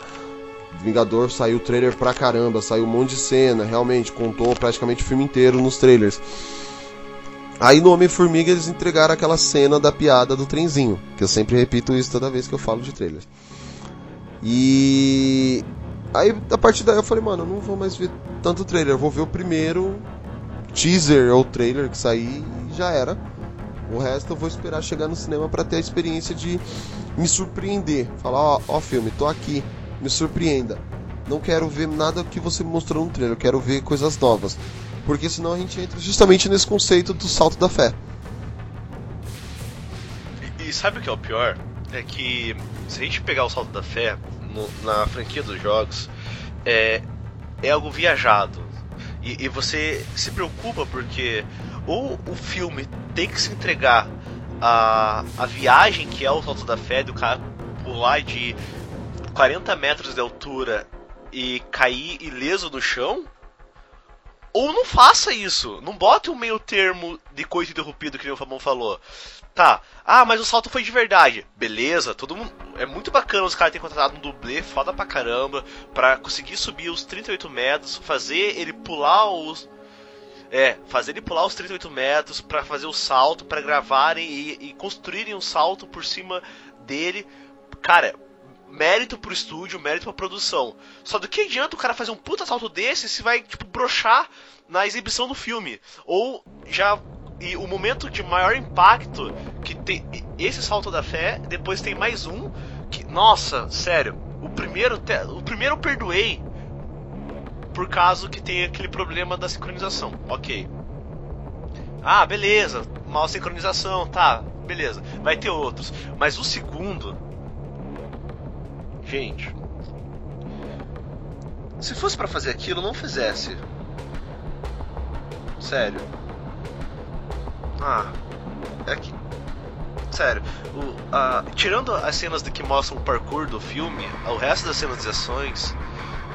Vingador saiu trailer pra caramba, saiu um monte de cena, realmente, contou praticamente o filme inteiro nos trailers. Aí no Homem-Formiga eles entregaram aquela cena da piada do trenzinho, que eu sempre repito isso toda vez que eu falo de trailer. E aí a partir daí eu falei, mano, eu não vou mais ver tanto trailer, eu vou ver o primeiro teaser ou trailer que sair e já era. O resto eu vou esperar chegar no cinema para ter a experiência de me surpreender. Falar, ó, filme, tô aqui, me surpreenda. Não quero ver nada que você mostrou no trailer, eu quero ver coisas novas. Porque senão a gente entra justamente nesse conceito do salto da fé. E, e sabe o que é o pior? É que se a gente pegar o salto da fé no- na franquia dos jogos, é, é algo viajado. E, e você se preocupa porque ou o filme tem que se entregar a, a viagem que é o salto da fé do cara. Pular de 40 metros de altura e cair ileso no chão, ou não faça isso. Não bote um meio termo de coito interrompido, que o Fabão falou. Tá, ah, mas o salto foi de verdade. Beleza, todo mundo. É muito bacana os caras terem contratado um dublê foda pra caramba pra conseguir subir os 38 metros, fazer ele pular os. É, fazer ele pular os 38 metros pra fazer o salto, pra gravarem e, e construírem um salto por cima dele. Cara, mérito pro estúdio, mérito pra produção. Só do que adianta o cara fazer um puta salto desse se vai, tipo, brochar na exibição do filme? Ou já. E o momento de maior impacto que tem esse salto da fé, depois tem mais um que. Nossa, sério. O primeiro, te- o primeiro eu perdoei por causa que tem aquele problema da sincronização. Ok. Ah, beleza. Mal sincronização, tá. Beleza. Vai ter outros. Mas o segundo. Gente. Se fosse pra fazer aquilo, não fizesse. Sério. Ah. É que. Sério. O, a- tirando as cenas de que mostram o parkour do filme, o resto das cenas de ações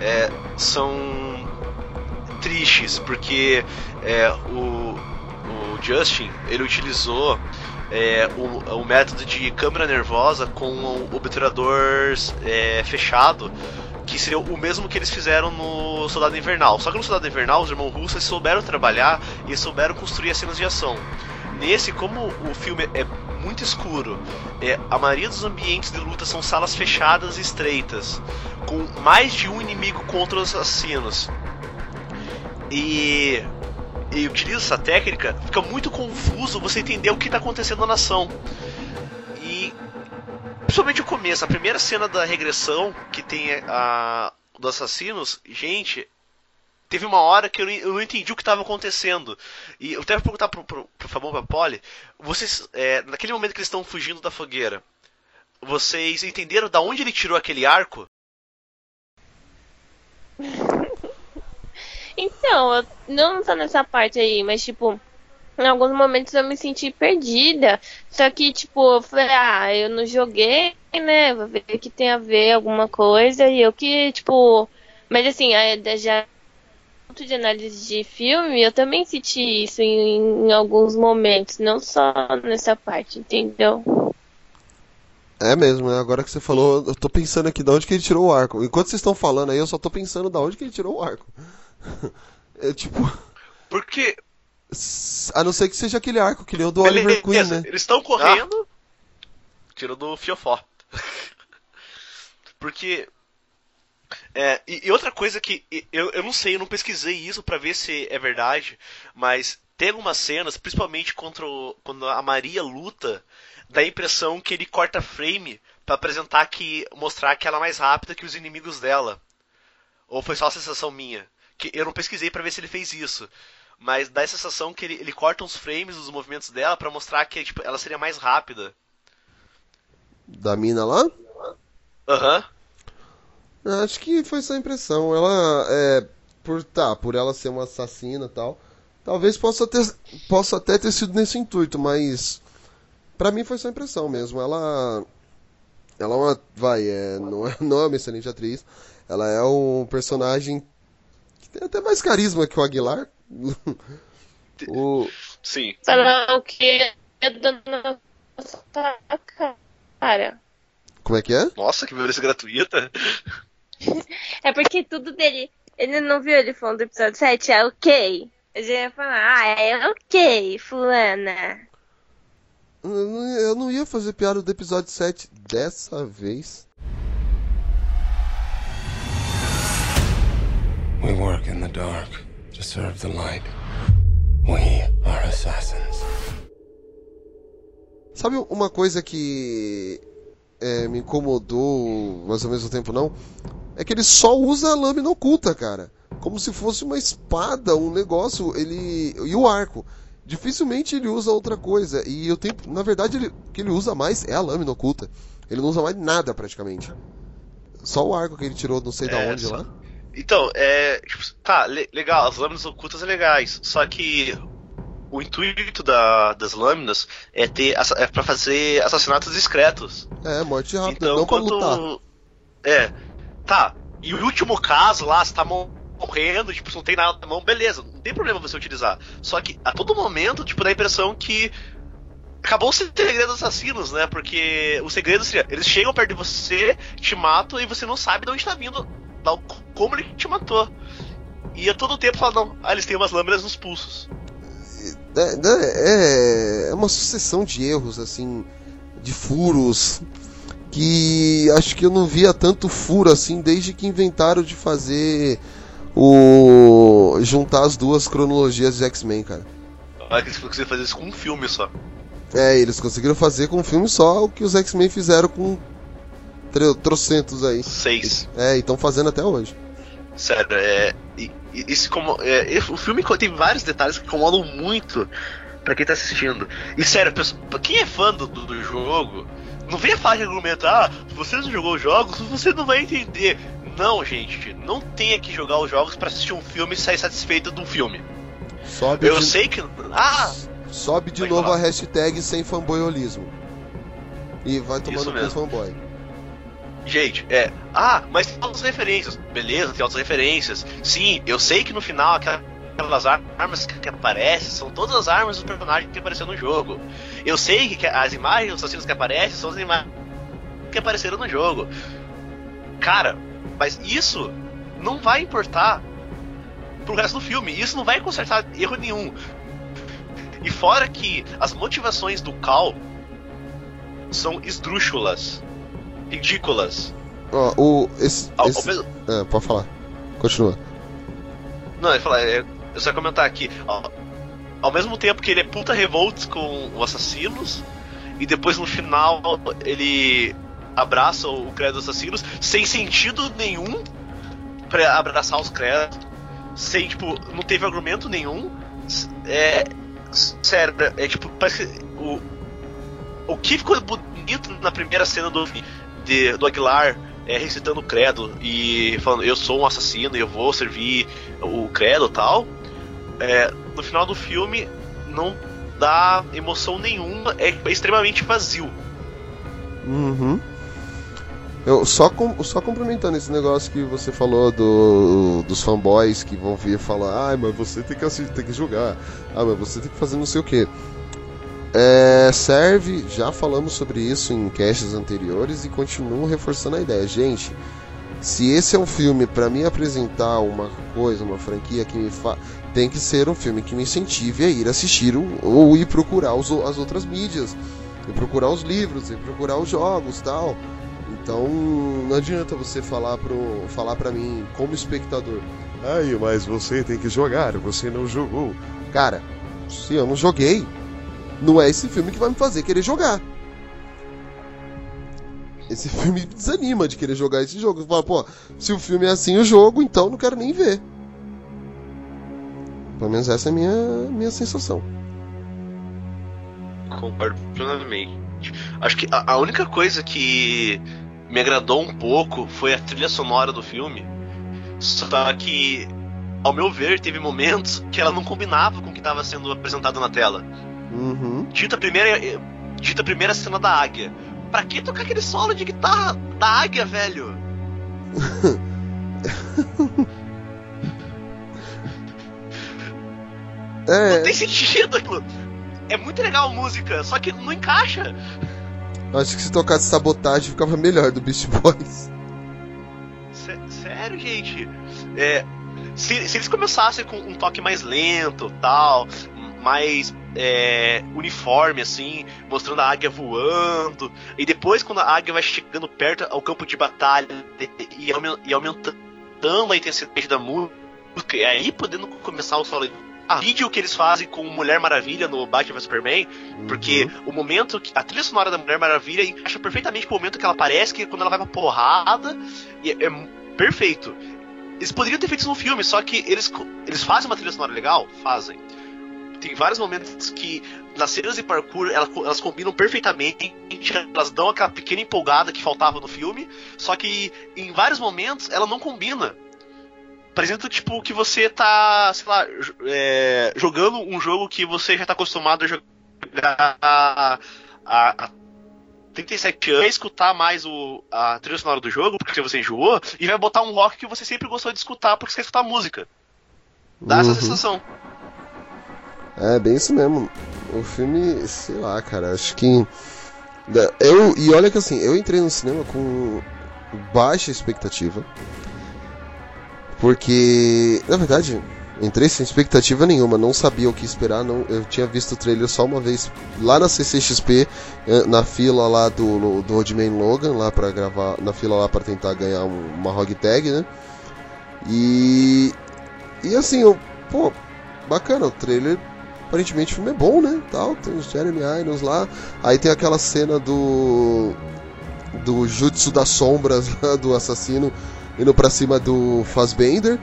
é, são tristes, porque é, o, o Justin ele utilizou é, o, o método de câmera nervosa com o obturador é, fechado, que seria o mesmo que eles fizeram no Soldado Invernal. Só que no Soldado Invernal, os irmãos russos souberam trabalhar e souberam construir as cenas de ação. Nesse, como o filme é muito escuro, é, a maioria dos ambientes de luta são salas fechadas e estreitas, com mais de um inimigo contra os assassinos. E e utiliza essa técnica, fica muito confuso você entender o que está acontecendo na ação. E principalmente o começo, a primeira cena da regressão que tem a dos assassinos, gente, teve uma hora que eu, eu não entendi o que estava acontecendo. E eu até vou perguntar pro, pro, pro Fabão pra Polly, vocês, é, naquele momento que eles estão fugindo da fogueira, vocês entenderam da onde ele tirou aquele arco? [LAUGHS] Então, não tá nessa parte aí, mas tipo, em alguns momentos eu me senti perdida. Só que, tipo, eu falei, ah, eu não joguei, né? Vou ver que tem a ver alguma coisa. E eu que, tipo. Mas assim, já ponto de análise de filme, eu também senti isso em, em alguns momentos, não só nessa parte, entendeu? É mesmo, né? Agora que você falou, eu tô pensando aqui de onde que ele tirou o arco. Enquanto vocês estão falando aí, eu só tô pensando da onde que ele tirou o arco. [LAUGHS] É tipo, Porque a não ser que seja aquele arco que nem o do Oliver Queen, né? Eles estão correndo. Tirou do fiofó. [LAUGHS] Porque. É, e, e outra coisa que eu, eu não sei, eu não pesquisei isso pra ver se é verdade, mas tem algumas cenas, principalmente contra o- quando a Maria luta, dá a impressão que ele corta frame pra apresentar que mostrar que ela é mais rápida que os inimigos dela. Ou foi só a sensação minha? Que eu não pesquisei pra ver se ele fez isso. Mas dá a sensação que ele, ele corta uns frames dos movimentos dela pra mostrar que tipo, ela seria mais rápida. Da mina lá? Aham. Acho que foi a impressão. Ela é. Por, tá, por ela ser uma assassina e tal. Talvez possa, ter, possa até ter sido nesse intuito, mas. Pra mim foi a impressão mesmo. Ela. Ela é uma. Vai, é, não, é, [LAUGHS] não é uma excelente atriz. Ela é um personagem que tem até mais carisma que o Aguilar. [LAUGHS] o, Sim. Falar o que é dona cara. como é que é? Nossa, que violência gratuita. [LAUGHS] [LAUGHS] É porque tudo dele. Ele não viu ele falando do episódio 7, é ok. A gente ia falar, ah, é ok, fulana. Eu não- Eu não ia fazer piada do episódio 7 dessa vez. We work in the dark to serve the light. We are assassins. Sabe uma coisa que é, me incomodou, mas ao mesmo tempo não? É que ele só usa a lâmina oculta, cara. Como se fosse uma espada, um negócio. Ele e o arco. Dificilmente ele usa outra coisa. E eu tenho, na verdade, ele, o que ele usa mais é a lâmina oculta. Ele não usa mais nada praticamente. Só o arco que ele tirou, não sei da É, onde só- lá. Então, é. tipo, Tá, le- legal, as lâminas ocultas é legais. Só que o intuito da- das lâminas é ter é para fazer assassinatos discretos. É, morte rápida, Então, não pra quando. lutar. É. Tá. E o último caso lá, você tá mo- morrendo, tipo, não tem nada na mão, beleza, não tem problema você utilizar. Só que a todo momento, tipo, dá a impressão que. Acabou o segredo dos assassinos, né? Porque o segredo seria, eles chegam perto de você, te matam e você não sabe de onde tá vindo, como ele te matou. E a todo tempo fala, não, ah, eles têm umas lâminas nos pulsos. É, é, é uma sucessão de erros, assim, de furos, que acho que eu não via tanto furo assim desde que inventaram de fazer o. juntar as duas cronologias de X-Men, cara. Olha que eles conseguiram fazer isso com um filme só. É, eles conseguiram fazer com um filme só o que os X-Men fizeram com trocentos aí. Seis. É, e estão fazendo até hoje. Sério, é. Esse, como, é, esse- o filme tem vários detalhes que incomodam muito pra quem tá assistindo. E sério, pessoal, pra quem é fã do, do jogo, não venha falar de argumento, ah, você não jogou os jogos, você não vai entender. Não, gente, não tenha que jogar os jogos pra assistir um filme e sair satisfeito de um filme. Sobe Eu de, sei que. Ah! sobe de novo falar. a hashtag sem fanboyolismo. E vai tomando com fanboy. Gente, é. Ah, mas tem outras referências. Beleza, tem outras referências. Sim, eu sei que no final aquela- aquelas armas que, aparecem são todas as armas dos personagens que apareceram no jogo. Eu sei que as imagens dos assassinos que aparecem são as imagens que apareceram no jogo. Cara, mas isso não vai importar pro resto do filme. Isso não vai consertar erro nenhum. E fora que as motivações do Cal são esdrúxulas, ridículas. Ó, o. Esse, Ao- ao esse- mesmo- É, pode falar. Continua. Não, eu, falar, é, eu só ia comentar aqui. Ao, ao mesmo tempo que ele é puta revolts com os assassinos, e depois no final ele abraça o credo dos assassinos sem sentido nenhum pra abraçar os credos. Sem, tipo, não teve argumento nenhum. É. Sério, é tipo, parece que o. O que ficou bonito na primeira cena do, de- do Aguilar é, recitando o credo e falando eu sou um assassino e eu vou servir o credo tal. É, no final do filme não dá emoção nenhuma, é extremamente vazio. Uhum. Eu, só, com, só complementando esse negócio que você falou do, dos fanboys que vão vir falar, ah, mas você tem que assistir, tem que jogar, ah, mas você tem que fazer não sei o que. É, serve, já falamos sobre isso em casts anteriores e continuo reforçando a ideia. Gente, se esse é um filme para me apresentar uma coisa, uma franquia que me fa... tem que ser um filme que me incentive a ir assistir o- ou ir procurar os, as outras mídias, e procurar os livros, e procurar os jogos, tal. Então, não adianta você falar pro falar para mim como espectador. Ai, mas você tem que jogar, você não jogou. Cara, se eu não joguei, não é esse filme que vai me fazer querer jogar. Esse [LAUGHS] filme me desanima de querer jogar esse jogo. Você fala, pô, se o filme é assim o jogo, então não quero nem ver. Pelo menos essa é a minha, minha sensação. Concordo plenamente. Acho que a, a única coisa que me agradou um pouco foi a trilha sonora do filme. Só que, ao meu ver, teve momentos que ela não combinava com o que estava sendo apresentado na tela. Uhum. Dita a primeira, dita a primeira cena da águia. Pra que tocar aquele solo de guitarra da águia, velho? [LAUGHS] É, Não tem sentido aquilo. É muito legal a música, só que não encaixa. acho que se tocasse sabotagem ficava melhor do Beast Boys. Sé- Sério, gente. É, se, se eles começassem com um toque mais lento, tal, mais é, uniforme, assim, mostrando a águia voando, e depois quando a águia vai chegando perto ao campo de batalha e, e aumentando a intensidade da música, e aí podendo começar o solo. A vídeo que eles fazem com Mulher Maravilha no Batman vs Superman, porque o momento que a trilha sonora da Mulher Maravilha encaixa perfeitamente com o momento que ela aparece, que é quando ela vai pra porrada, e é, é perfeito. Eles poderiam ter feito isso no filme, só que eles, eles fazem uma trilha sonora legal? Fazem. Tem vários momentos que nas cenas de parkour ela- elas combinam perfeitamente, elas dão aquela pequena empolgada que faltava no filme, só que em vários momentos ela não combina. Apresenta, tipo, que você tá, sei lá, é, jogando um jogo que você já tá acostumado a jogar há, há 37 anos, vai escutar mais o, a trilha sonora do jogo, porque você enjoou, e vai botar um rock que você sempre gostou de escutar, porque você quer escutar música. Dá essa Uhum. sensação. É, bem isso mesmo. O filme, sei lá, cara, acho que. Eu, e olha que assim, eu entrei no cinema com baixa expectativa. Porque, na verdade, entrei sem expectativa nenhuma, não sabia o que esperar. Não, eu tinha visto o trailer só uma vez lá na CCXP, eh, na fila lá do, do Roadman Logan, lá pra gravar, na fila lá pra tentar ganhar um- uma hog tag, né? E. E assim, eu, pô, bacana, o trailer aparentemente o filme é bom, né? Tal, tem os Jeremy Irons lá. Aí tem aquela cena do do Jutsu das sombras [LAUGHS] do assassino indo pra cima do Fassbender.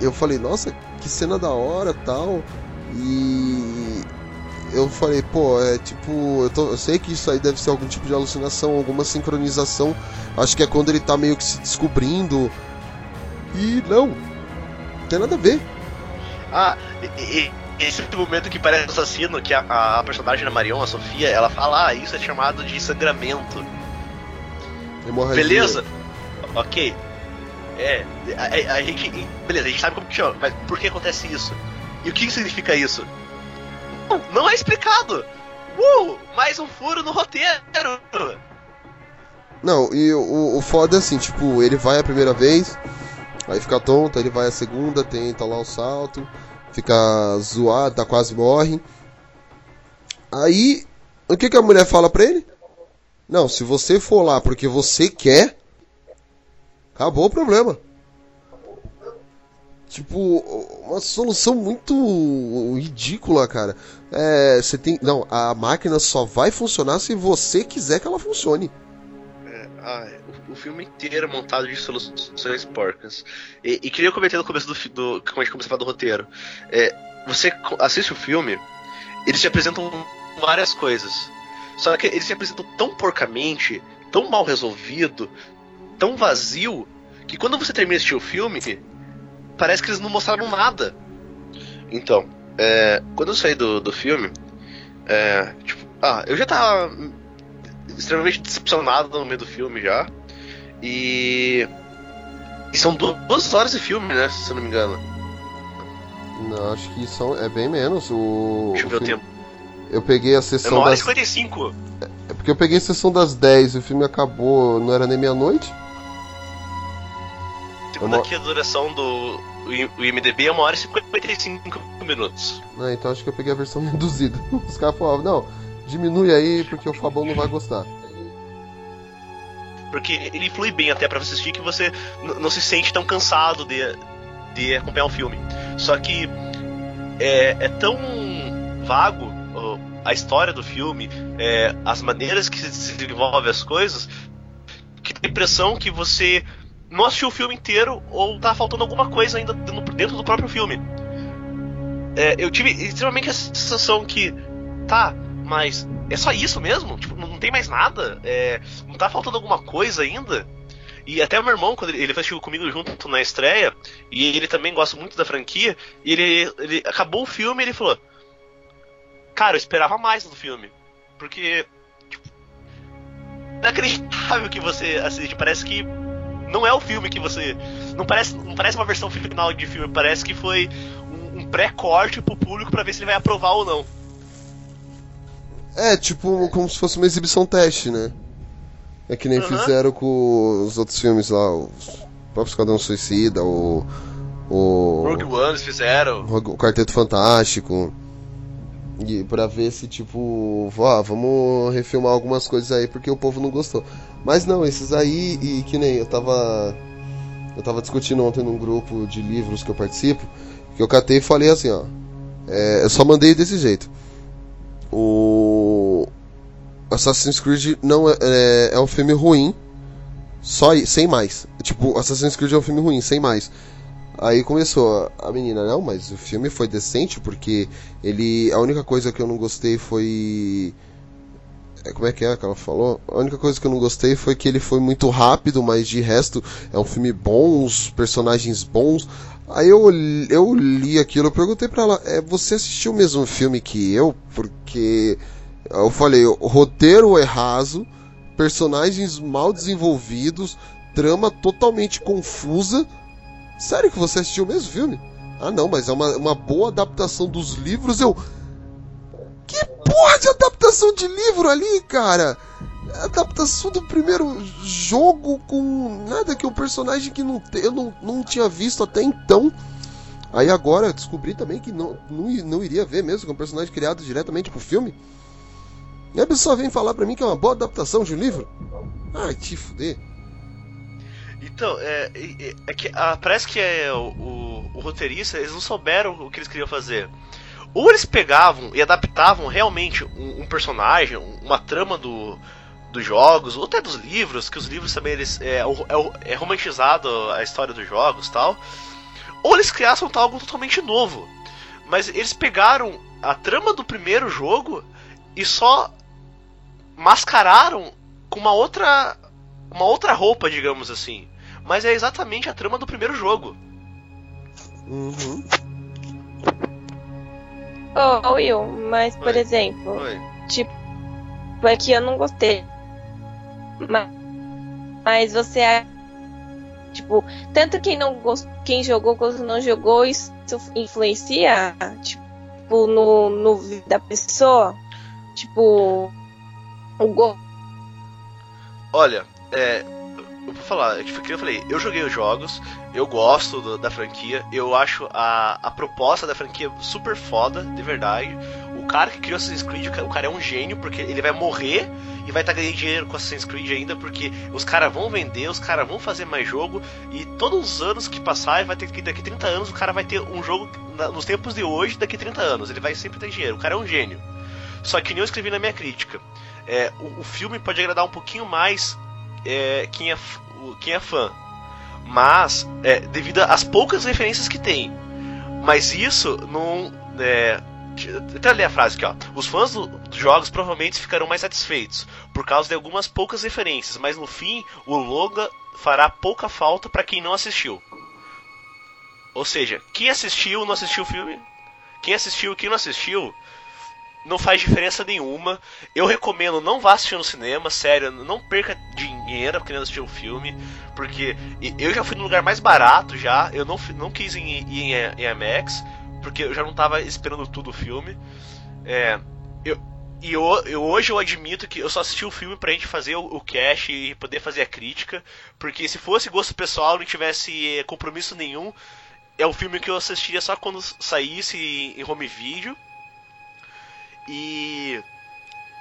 Eu falei, nossa, que cena da hora, tal. E eu falei, pô, é tipo, eu, tô- eu sei que isso aí deve ser algum tipo de alucinação, alguma sincronização. Acho que é quando ele tá meio que se descobrindo. E não, não tem nada a ver. Ah, e, e- esse momento que parece assassino, que a, a personagem da Marion, a Sofia, ela fala, ah, isso é chamado de sangramento. Hemorragia. Beleza? Ok. É, a, a- a gente. Beleza, a gente sabe como que chama, mas por que acontece isso? E o que significa isso? Não, não é explicado! Uh! Mais um furo no roteiro! Não, e o, o foda é assim, tipo, ele vai a primeira vez, aí fica tonto, ele vai a segunda, tenta lá o salto, fica zoado, tá quase morre. Aí, o que, que a mulher fala pra ele? Não, se você for lá porque você quer, acabou o problema. Tipo, uma solução muito ridícula, cara. É, você tem. Não, a máquina só vai funcionar se você quiser que ela funcione. Ah, o, o filme inteiro é montado de soluções porcas. E, e queria comentar no começo do, do. Como a gente começou a falar do roteiro. É, você assiste o filme, eles te apresentam várias coisas. Só que eles te apresentam tão porcamente, tão mal resolvido, tão vazio, que quando você termina de assistir o filme, parece que eles não mostraram nada. Então, é, quando eu saí do, do filme, é, tipo, ah, eu já tava extremamente decepcionado no meio do filme já. E. E são du- duas horas de filme, né? Se eu não me engano. Não, acho que são, é bem menos. O, Deixa eu o ver o filme- tempo. Eu peguei a É sessão uma hora e das. 55. É porque eu peguei a sessão das 10 e o filme acabou, não era nem meia-noite? Segundo Uma- aqui a duração do o IMDB é uma hora e 55 minutos. Ah, então acho que eu peguei a versão [LAUGHS] reduzida. Os caras falavam, não, diminui aí porque o Fabão não vai gostar. Porque ele flui bem até pra você assistir que você não se sente tão cansado de, de acompanhar o filme. Só que é, é tão vago a história do filme, é, as maneiras que se desenvolve as coisas, que tem a impressão que você não assistiu o filme inteiro ou tá faltando alguma coisa ainda dentro do próprio filme. É, eu tive extremamente a sensação que, tá, mas é só isso mesmo? Tipo, não tem mais nada? É, não tá faltando alguma coisa ainda? E até o meu irmão, quando ele, ele assistiu comigo junto na estreia, e ele também gosta muito da franquia, e ele, ele acabou o filme e ele falou: Cara, eu esperava mais do filme. Porque, tipo, inacreditável que você assiste. Parece que não é o filme que você. Não parece, não parece uma versão final de filme, parece que foi um, um pré-corte pro público pra ver se ele vai aprovar ou não. É, tipo, como se fosse uma exibição teste, né? É que nem Aham. fizeram com os outros filmes lá, os próprios Esquadrão Suicida, o. O. Rogue One eles fizeram. o Quarteto Fantástico. E pra ver se, tipo, ó, vamos refilmar algumas coisas aí porque o povo não gostou. Mas não, esses aí, e que nem eu tava. Eu tava discutindo ontem num grupo de livros que eu participo, que eu catei e falei assim, ó. é, eu só mandei desse jeito. O. Assassin's Creed não é, é, é um filme ruim, só sem mais. Tipo, Assassin's Creed é um filme ruim, sem mais. Aí começou a menina, não, mas o filme foi decente porque ele. A única coisa que eu não gostei foi. é, Como é que é que ela falou? A única coisa que eu não gostei foi que ele foi muito rápido, mas de resto é um filme bom, os personagens bons. Aí eu, eu li aquilo, eu perguntei pra ela, é, você assistiu o mesmo filme que eu? Porque eu falei, o roteiro é raso, personagens mal desenvolvidos, trama totalmente confusa. Sério que você assistiu o mesmo filme? Ah não, mas é uma, uma boa adaptação dos livros. Eu. Que porra de adaptação de livro ali, cara? Adaptação do primeiro jogo com nada que um personagem que não, eu não, não tinha visto até então. Aí agora descobri também que não, não, não iria ver mesmo, que é um personagem criado diretamente pro filme. E a pessoa vem falar pra mim que é uma boa adaptação de um livro. Ai, te fuder. Então, é, é, é que ah, parece que é o, o, roteirista, eles não souberam o que eles queriam fazer. Ou eles pegavam e adaptavam realmente um, um personagem, uma trama do, dos jogos, ou até dos livros, que os livros também eles, é, é, é romantizado a história dos jogos tal. Ou eles criassem algo totalmente novo. Mas eles pegaram a trama do primeiro jogo e só mascararam com uma outra uma outra roupa, digamos assim. Mas é exatamente a trama do primeiro jogo. Uhum. Oh, Will, mas por Oi. exemplo, Oi. tipo, aqui eu não gostei. Mas, mas você é- tipo, tanto quem não gost, quem jogou quanto não jogou, isso influencia, tipo, no, no vida da pessoa. Tipo, o go Olha, é. Vou falar, é que eu falei, eu joguei os jogos, eu gosto do- da franquia, eu acho a, a proposta da franquia super foda, de verdade. O cara que criou Assassin's Creed, o ca- o cara é um gênio, porque ele vai morrer e vai estar ganhando dinheiro com Assassin's Creed ainda, porque os caras vão vender, os caras vão fazer mais jogo, e todos os anos que passar, vai ter que daqui 30 anos o cara vai ter um jogo na- nos tempos de hoje, daqui 30 anos. Ele vai sempre ter dinheiro. O cara é um gênio. Só que nem eu escrevi na minha crítica. É, o, o filme pode agradar um pouquinho mais é, quem, é, quem é fã. Mas, é, devido às poucas referências que tem. Mas isso não. É, ler a frase aqui, ó. Os fãs do- dos jogos provavelmente ficarão mais satisfeitos por causa de algumas poucas referências, mas no fim o longa fará pouca falta para quem não assistiu. Ou seja, quem assistiu não assistiu o filme, quem assistiu quem não assistiu não faz diferença nenhuma. Eu recomendo não vá assistir no cinema, sério, não perca dinheiro querendo assistir o filme, porque eu já fui no lugar mais barato já, eu não, não quis ir em, em, IMAX, porque eu já não tava esperando tudo o filme. É, eu, e eu, eu- hoje eu admito que eu só assisti o filme pra gente fazer o, o cast e poder fazer a crítica, porque se fosse gosto pessoal, não tivesse eh, compromisso nenhum, é o filme que eu assistiria só quando saísse em home video. E.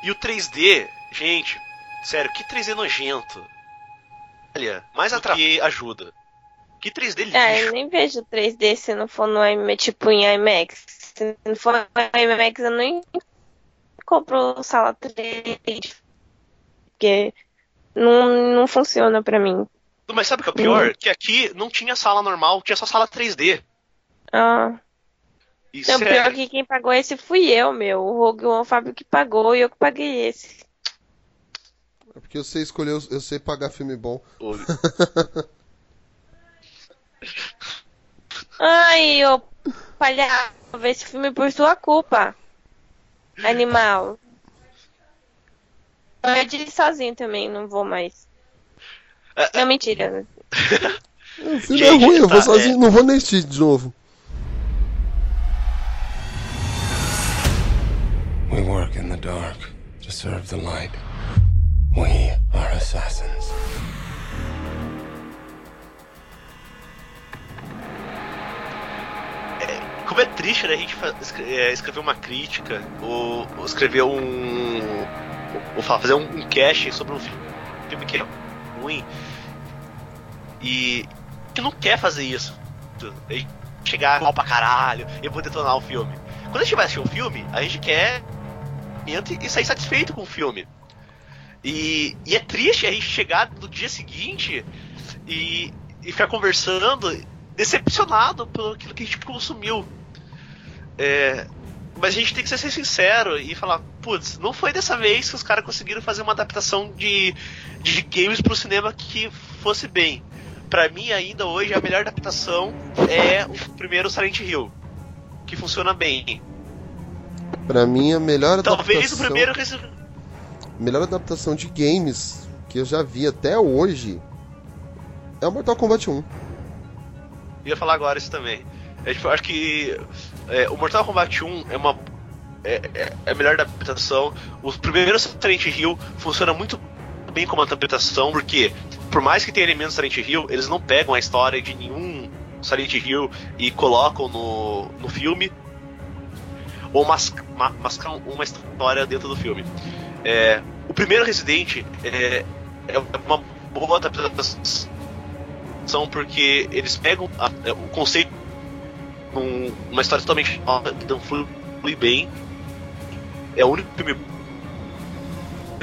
E o 3D, gente, sério, que 3D nojento. Olha, mais atrapalha que ajuda. Que 3D lixo. É, eu nem vejo 3D se não for no IMAX, tipo em IMAX. Se não for no IMAX, eu nem compro sala 3D. Porque não, não funciona pra mim. Mas sabe o que é o pior? Que aqui não tinha sala normal, tinha só sala 3D. Ah, E não, pior que quem pagou esse fui eu, meu. O Rogue One, o Fábio que pagou e eu que paguei esse. É porque você escolheu, eu sei pagar filme bom. [LAUGHS] Ai, ô palhaço, ver esse filme por sua culpa. Animal. Eu dirigi sozinho também, não vou mais. Não, mentira. [LAUGHS] O filme Gente, é ruim, eu vou tá, sozinho, é. não vou nem assistir de novo. Dark to serve the light. We are assassins. Como é triste, né? A gente é, escrever uma crítica, ou, escrever um. Ou fa- fazer um, um sobre um filme, que é ruim. E. A gente não quer fazer isso. Chegar mal pra caralho e vou detonar o filme. Quando a gente vai assistir um filme, a gente quer e sair satisfeito com o filme. E, e é triste a gente chegar no dia seguinte e, e ficar conversando decepcionado pelo aquilo que a gente consumiu. É, Mas a gente tem que ser sincero e falar, putz, não foi dessa vez que os caras conseguiram fazer uma adaptação de, de games pro cinema que fosse bem. Pra mim, ainda hoje, a melhor adaptação é o primeiro Silent Hill, que funciona bem. Pra mim, a melhor Talvez adaptação... o primeiro melhor adaptação de games que eu já vi até hoje é o Mortal Kombat 1. ia falar agora isso também. É, tipo, eu acho que é, o Mortal Kombat 1 é uma. É, é- é a melhor adaptação. Os primeiros Silent Hill funciona muito bem como adaptação, porque por mais que tenha elementos Silent Hill, eles não pegam a história de nenhum Silent Hill e colocam no, no filme ou mas, ma- mascam uma história dentro do filme. É, o primeiro Resident é, é uma boa adaptação porque eles pegam a- é, o conceito num- uma história totalmente nova que não flui bem. É o único filme.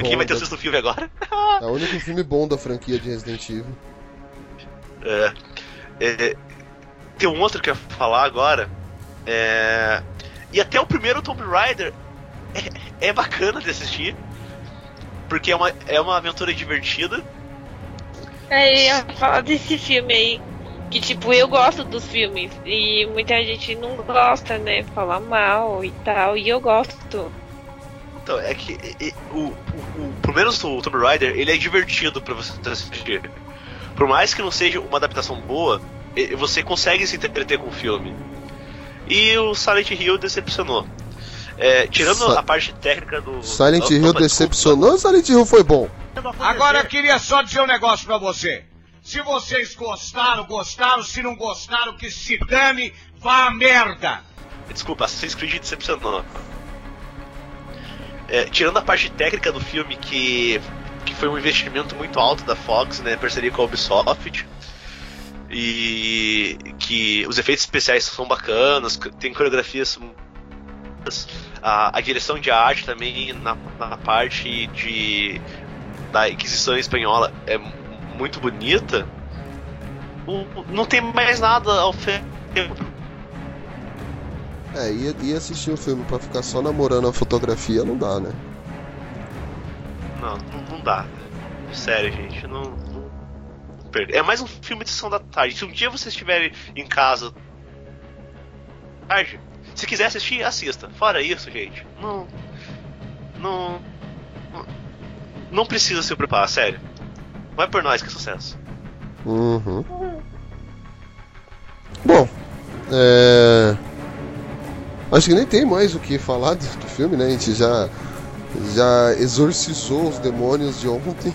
Quem vai ter o sexto filme agora? É o único filme bom da franquia de Resident Evil. É, é, tem um outro que eu ia falar agora. É, e até o primeiro Tomb Raider é, é bacana de assistir. Porque é uma, é uma aventura divertida. Aí eu falo desse filme aí. Que tipo, eu gosto dos filmes. E muita gente não gosta, né? Fala mal e tal. E eu gosto. Então, é que o, o, o, pelo menos o Tomb Raider, ele é divertido pra você assistir. Por mais que não seja uma adaptação boa, você consegue se entreter com o filme. E o Silent Hill decepcionou. É, tirando Sa- a parte técnica do. Silent Hill decepcionou ou Silent Hill foi bom? Agora eu queria só dizer um negócio pra você. Se vocês gostaram, gostaram. Se não gostaram, que se dane, vá a merda. Desculpa, Assassin's Creed decepcionou. É, tirando a parte técnica do filme, que, que foi um investimento muito alto da Fox, né, parceria com a Ubisoft, e que os efeitos especiais são bacanas, tem coreografias. A, a direção de arte também, na, na parte de da Inquisição Espanhola, é mu- muito bonita. o- Não tem mais nada fe- É, ia, ia assistir o filme pra ficar só namorando a fotografia, não dá, né? Não, não, não dá. Sério, gente, não, perca. É mais um filme de sessão da tarde. Se um dia vocês estiverem em casa tarde, se quiser assistir, assista. Fora isso, gente, não. Não. não- precisa se preocupar, sério. Vai por nós que é sucesso. Uhum. Bom, é... Acho que nem tem mais o que falar do, do filme, né? A gente já, já exorcizou os demônios de ontem.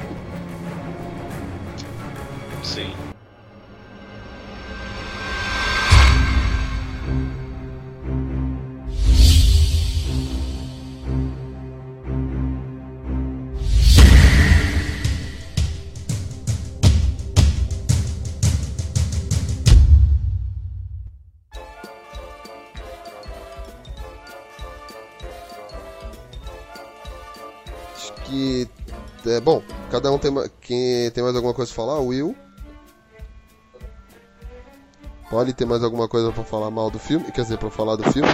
É, bom, cada um tem, quem tem mais alguma coisa pra falar? Will? Pode ter mais alguma coisa pra falar mal do filme? Quer dizer, pra falar do filme?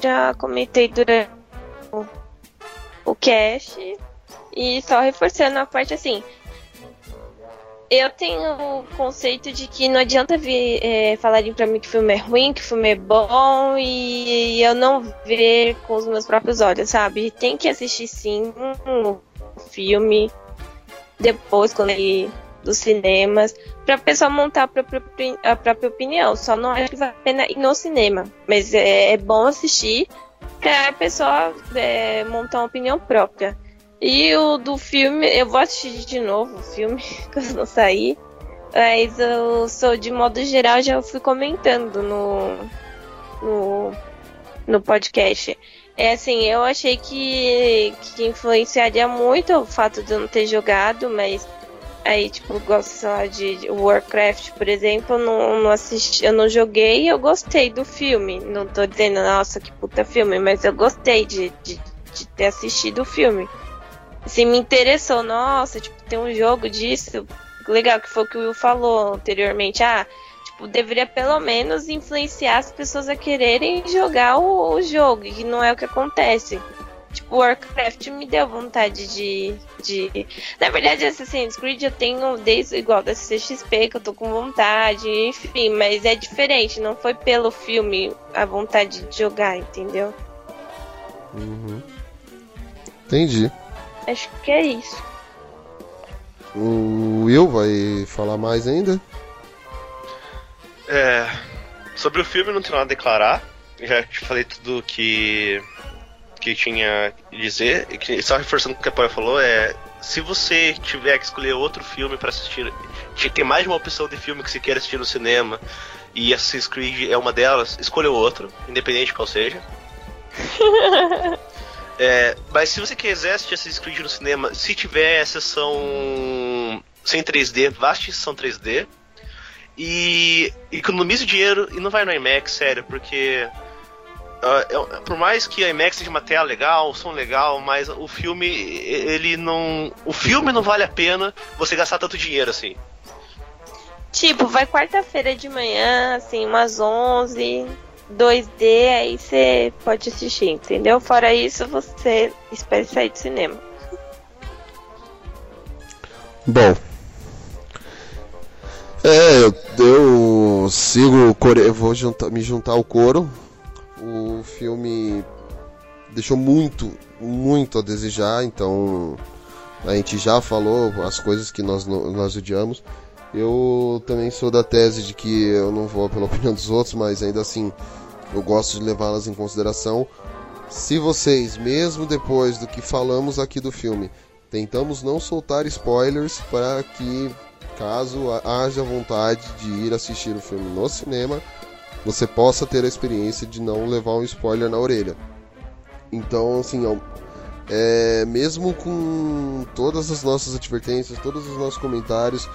Já comentei durante o, o cast. E só reforçando a parte assim. Eu tenho o conceito de que não adianta vir é, falarem pra mim que o filme é ruim, que o filme é bom e eu não ver com os meus próprios olhos, sabe? Tem que assistir sim o filme depois, quando ele dos cinemas, pra pessoa montar a própria, a própria opinião. Só não acho que vale a pena ir no cinema. Mas é, é bom assistir pra pessoa é, montar uma opinião própria. E o do filme, eu vou assistir de novo o filme, [LAUGHS] quando não sair. Mas eu sou, de modo geral, já fui comentando no, no, no podcast. É assim, eu achei que, que influenciaria muito o fato de eu não ter jogado, mas aí, tipo, gosto, sei lá, de Warcraft, por exemplo, eu não, não assisti, eu não joguei e eu gostei do filme. Não tô dizendo, nossa, que puta filme, mas eu gostei de, de, de ter assistido o filme. Assim, me interessou, nossa, tipo, tem um jogo disso. Legal, que foi o que o Will falou anteriormente. Ah, tipo, deveria pelo menos influenciar as pessoas a quererem jogar o, o jogo, que não é o que acontece. Tipo, Warcraft me deu vontade de, de. Na verdade, Assassin's Creed eu tenho desde igual da CXP, que eu tô com vontade, enfim, mas é diferente, não foi pelo filme a vontade de jogar, entendeu? Uhum. Entendi. Acho que é isso. O Will vai falar mais ainda? É, sobre o filme não tenho nada a declarar. Já te falei tudo que que tinha a dizer. E que, só reforçando o que a Paula falou, é se você tiver que escolher outro filme para assistir, tem mais de uma opção de filme que você quer assistir no cinema e Assassin's Creed é uma delas, escolha outro, independente de qual seja. [LAUGHS] é, mas se você quiser assistir Assassin's Creed no cinema, se tiver sessão sem 3D, vá assistir sessão 3D. E economize dinheiro e não vai no IMAX, sério, porque Uh, por mais que a IMAX seja uma tela legal, som legal, mas o filme, ele não. O filme não vale a pena você gastar tanto dinheiro assim. Tipo, vai quarta-feira de manhã, assim, umas 11, 2D, aí você pode assistir, entendeu? Fora isso, você espera sair do cinema. Bom. É, eu, eu sigo, eu vou juntar, me juntar ao coro o filme deixou muito, muito a desejar, então a gente já falou as coisas que nós, nós odiamos. Eu também sou da tese de que eu não vou pela [LAUGHS] opinião dos outros, mas ainda assim eu gosto de levá-las em consideração. Se vocês, mesmo depois do que falamos aqui do filme, tentamos não soltar spoilers para que, caso haja vontade de ir assistir o filme no cinema, você possa ter a experiência de não levar um spoiler na orelha. Então, assim, é, mesmo com todas as nossas advertências, todos os nossos comentários,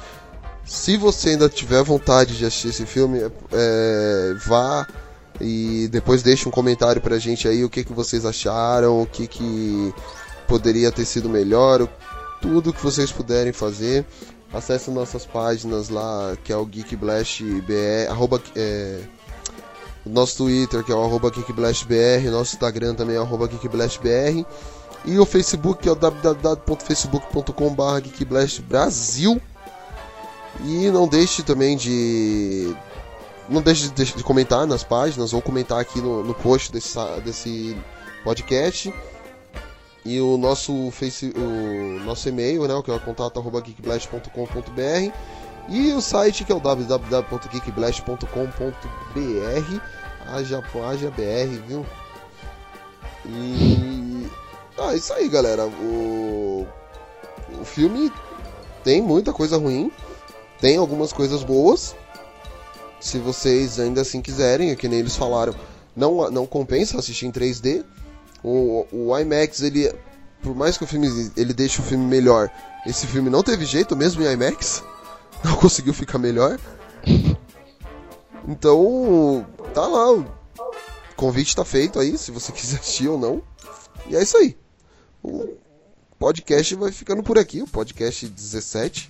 se você ainda tiver vontade de assistir esse filme, é, vá e depois deixe um comentário pra gente aí o que, que vocês acharam, o que, que poderia ter sido melhor, tudo que vocês puderem fazer. Acesse nossas páginas lá, que é o Geek Blast BR, arroba, é, nosso Twitter, que é o arroba KickBlastBR, nosso Instagram também é arroba KickBlastBR, e o Facebook, que é o www.facebook.com.br KickBlastBrasil. E não deixe também de. Não deixe de, de, comentar nas páginas ou comentar aqui no, no post desse, desse podcast. E o nosso, face, o nosso e-mail, né, que é o contato.geekblast.com.br e o site que é o www.geekblast.com.br. Haja, haja BR, viu? E. Ah, isso aí, galera. O. O filme tem muita coisa ruim, tem algumas coisas boas. Se vocês ainda assim quiserem, é que nem eles falaram, não, não compensa assistir em 3D. O, o IMAX, ele, por mais que o filme ele deixe o filme melhor, esse filme não teve jeito mesmo em IMAX [LAUGHS] não conseguiu ficar melhor. Então, tá lá. O convite tá feito aí, se você [LAUGHS] quiser assistir ou não. E é isso aí. O podcast vai ficando por aqui, o podcast 17.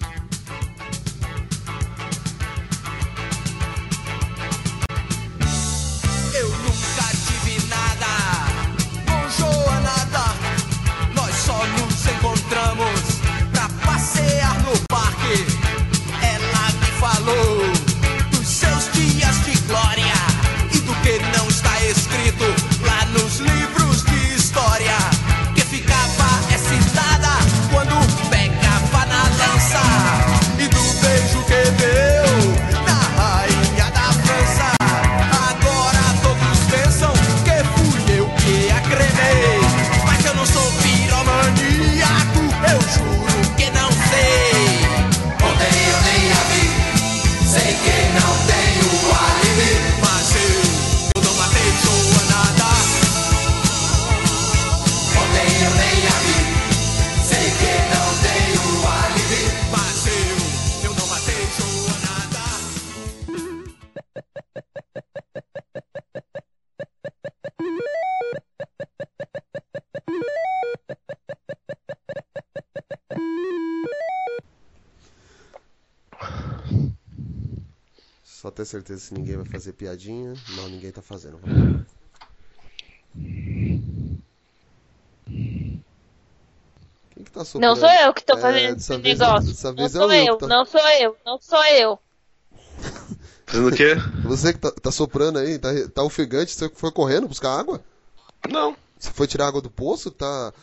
Se ninguém vai fazer piadinha. Não, ninguém tá fazendo. Vamos lá. Quem que tá soprando? Não sou eu que tô É, fazendo dessa esse vez- negócio. dessa Não vez é sou o eu eu, tá- não sou eu, não sou eu. Fazendo o quê? Você que tá, tá soprando aí, tá, tá ofegante, você foi correndo buscar água? Não. Você foi tirar água do poço? Tá.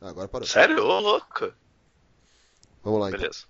Agora parou. Sério? Ô, louco. Vamos lá então. Beleza.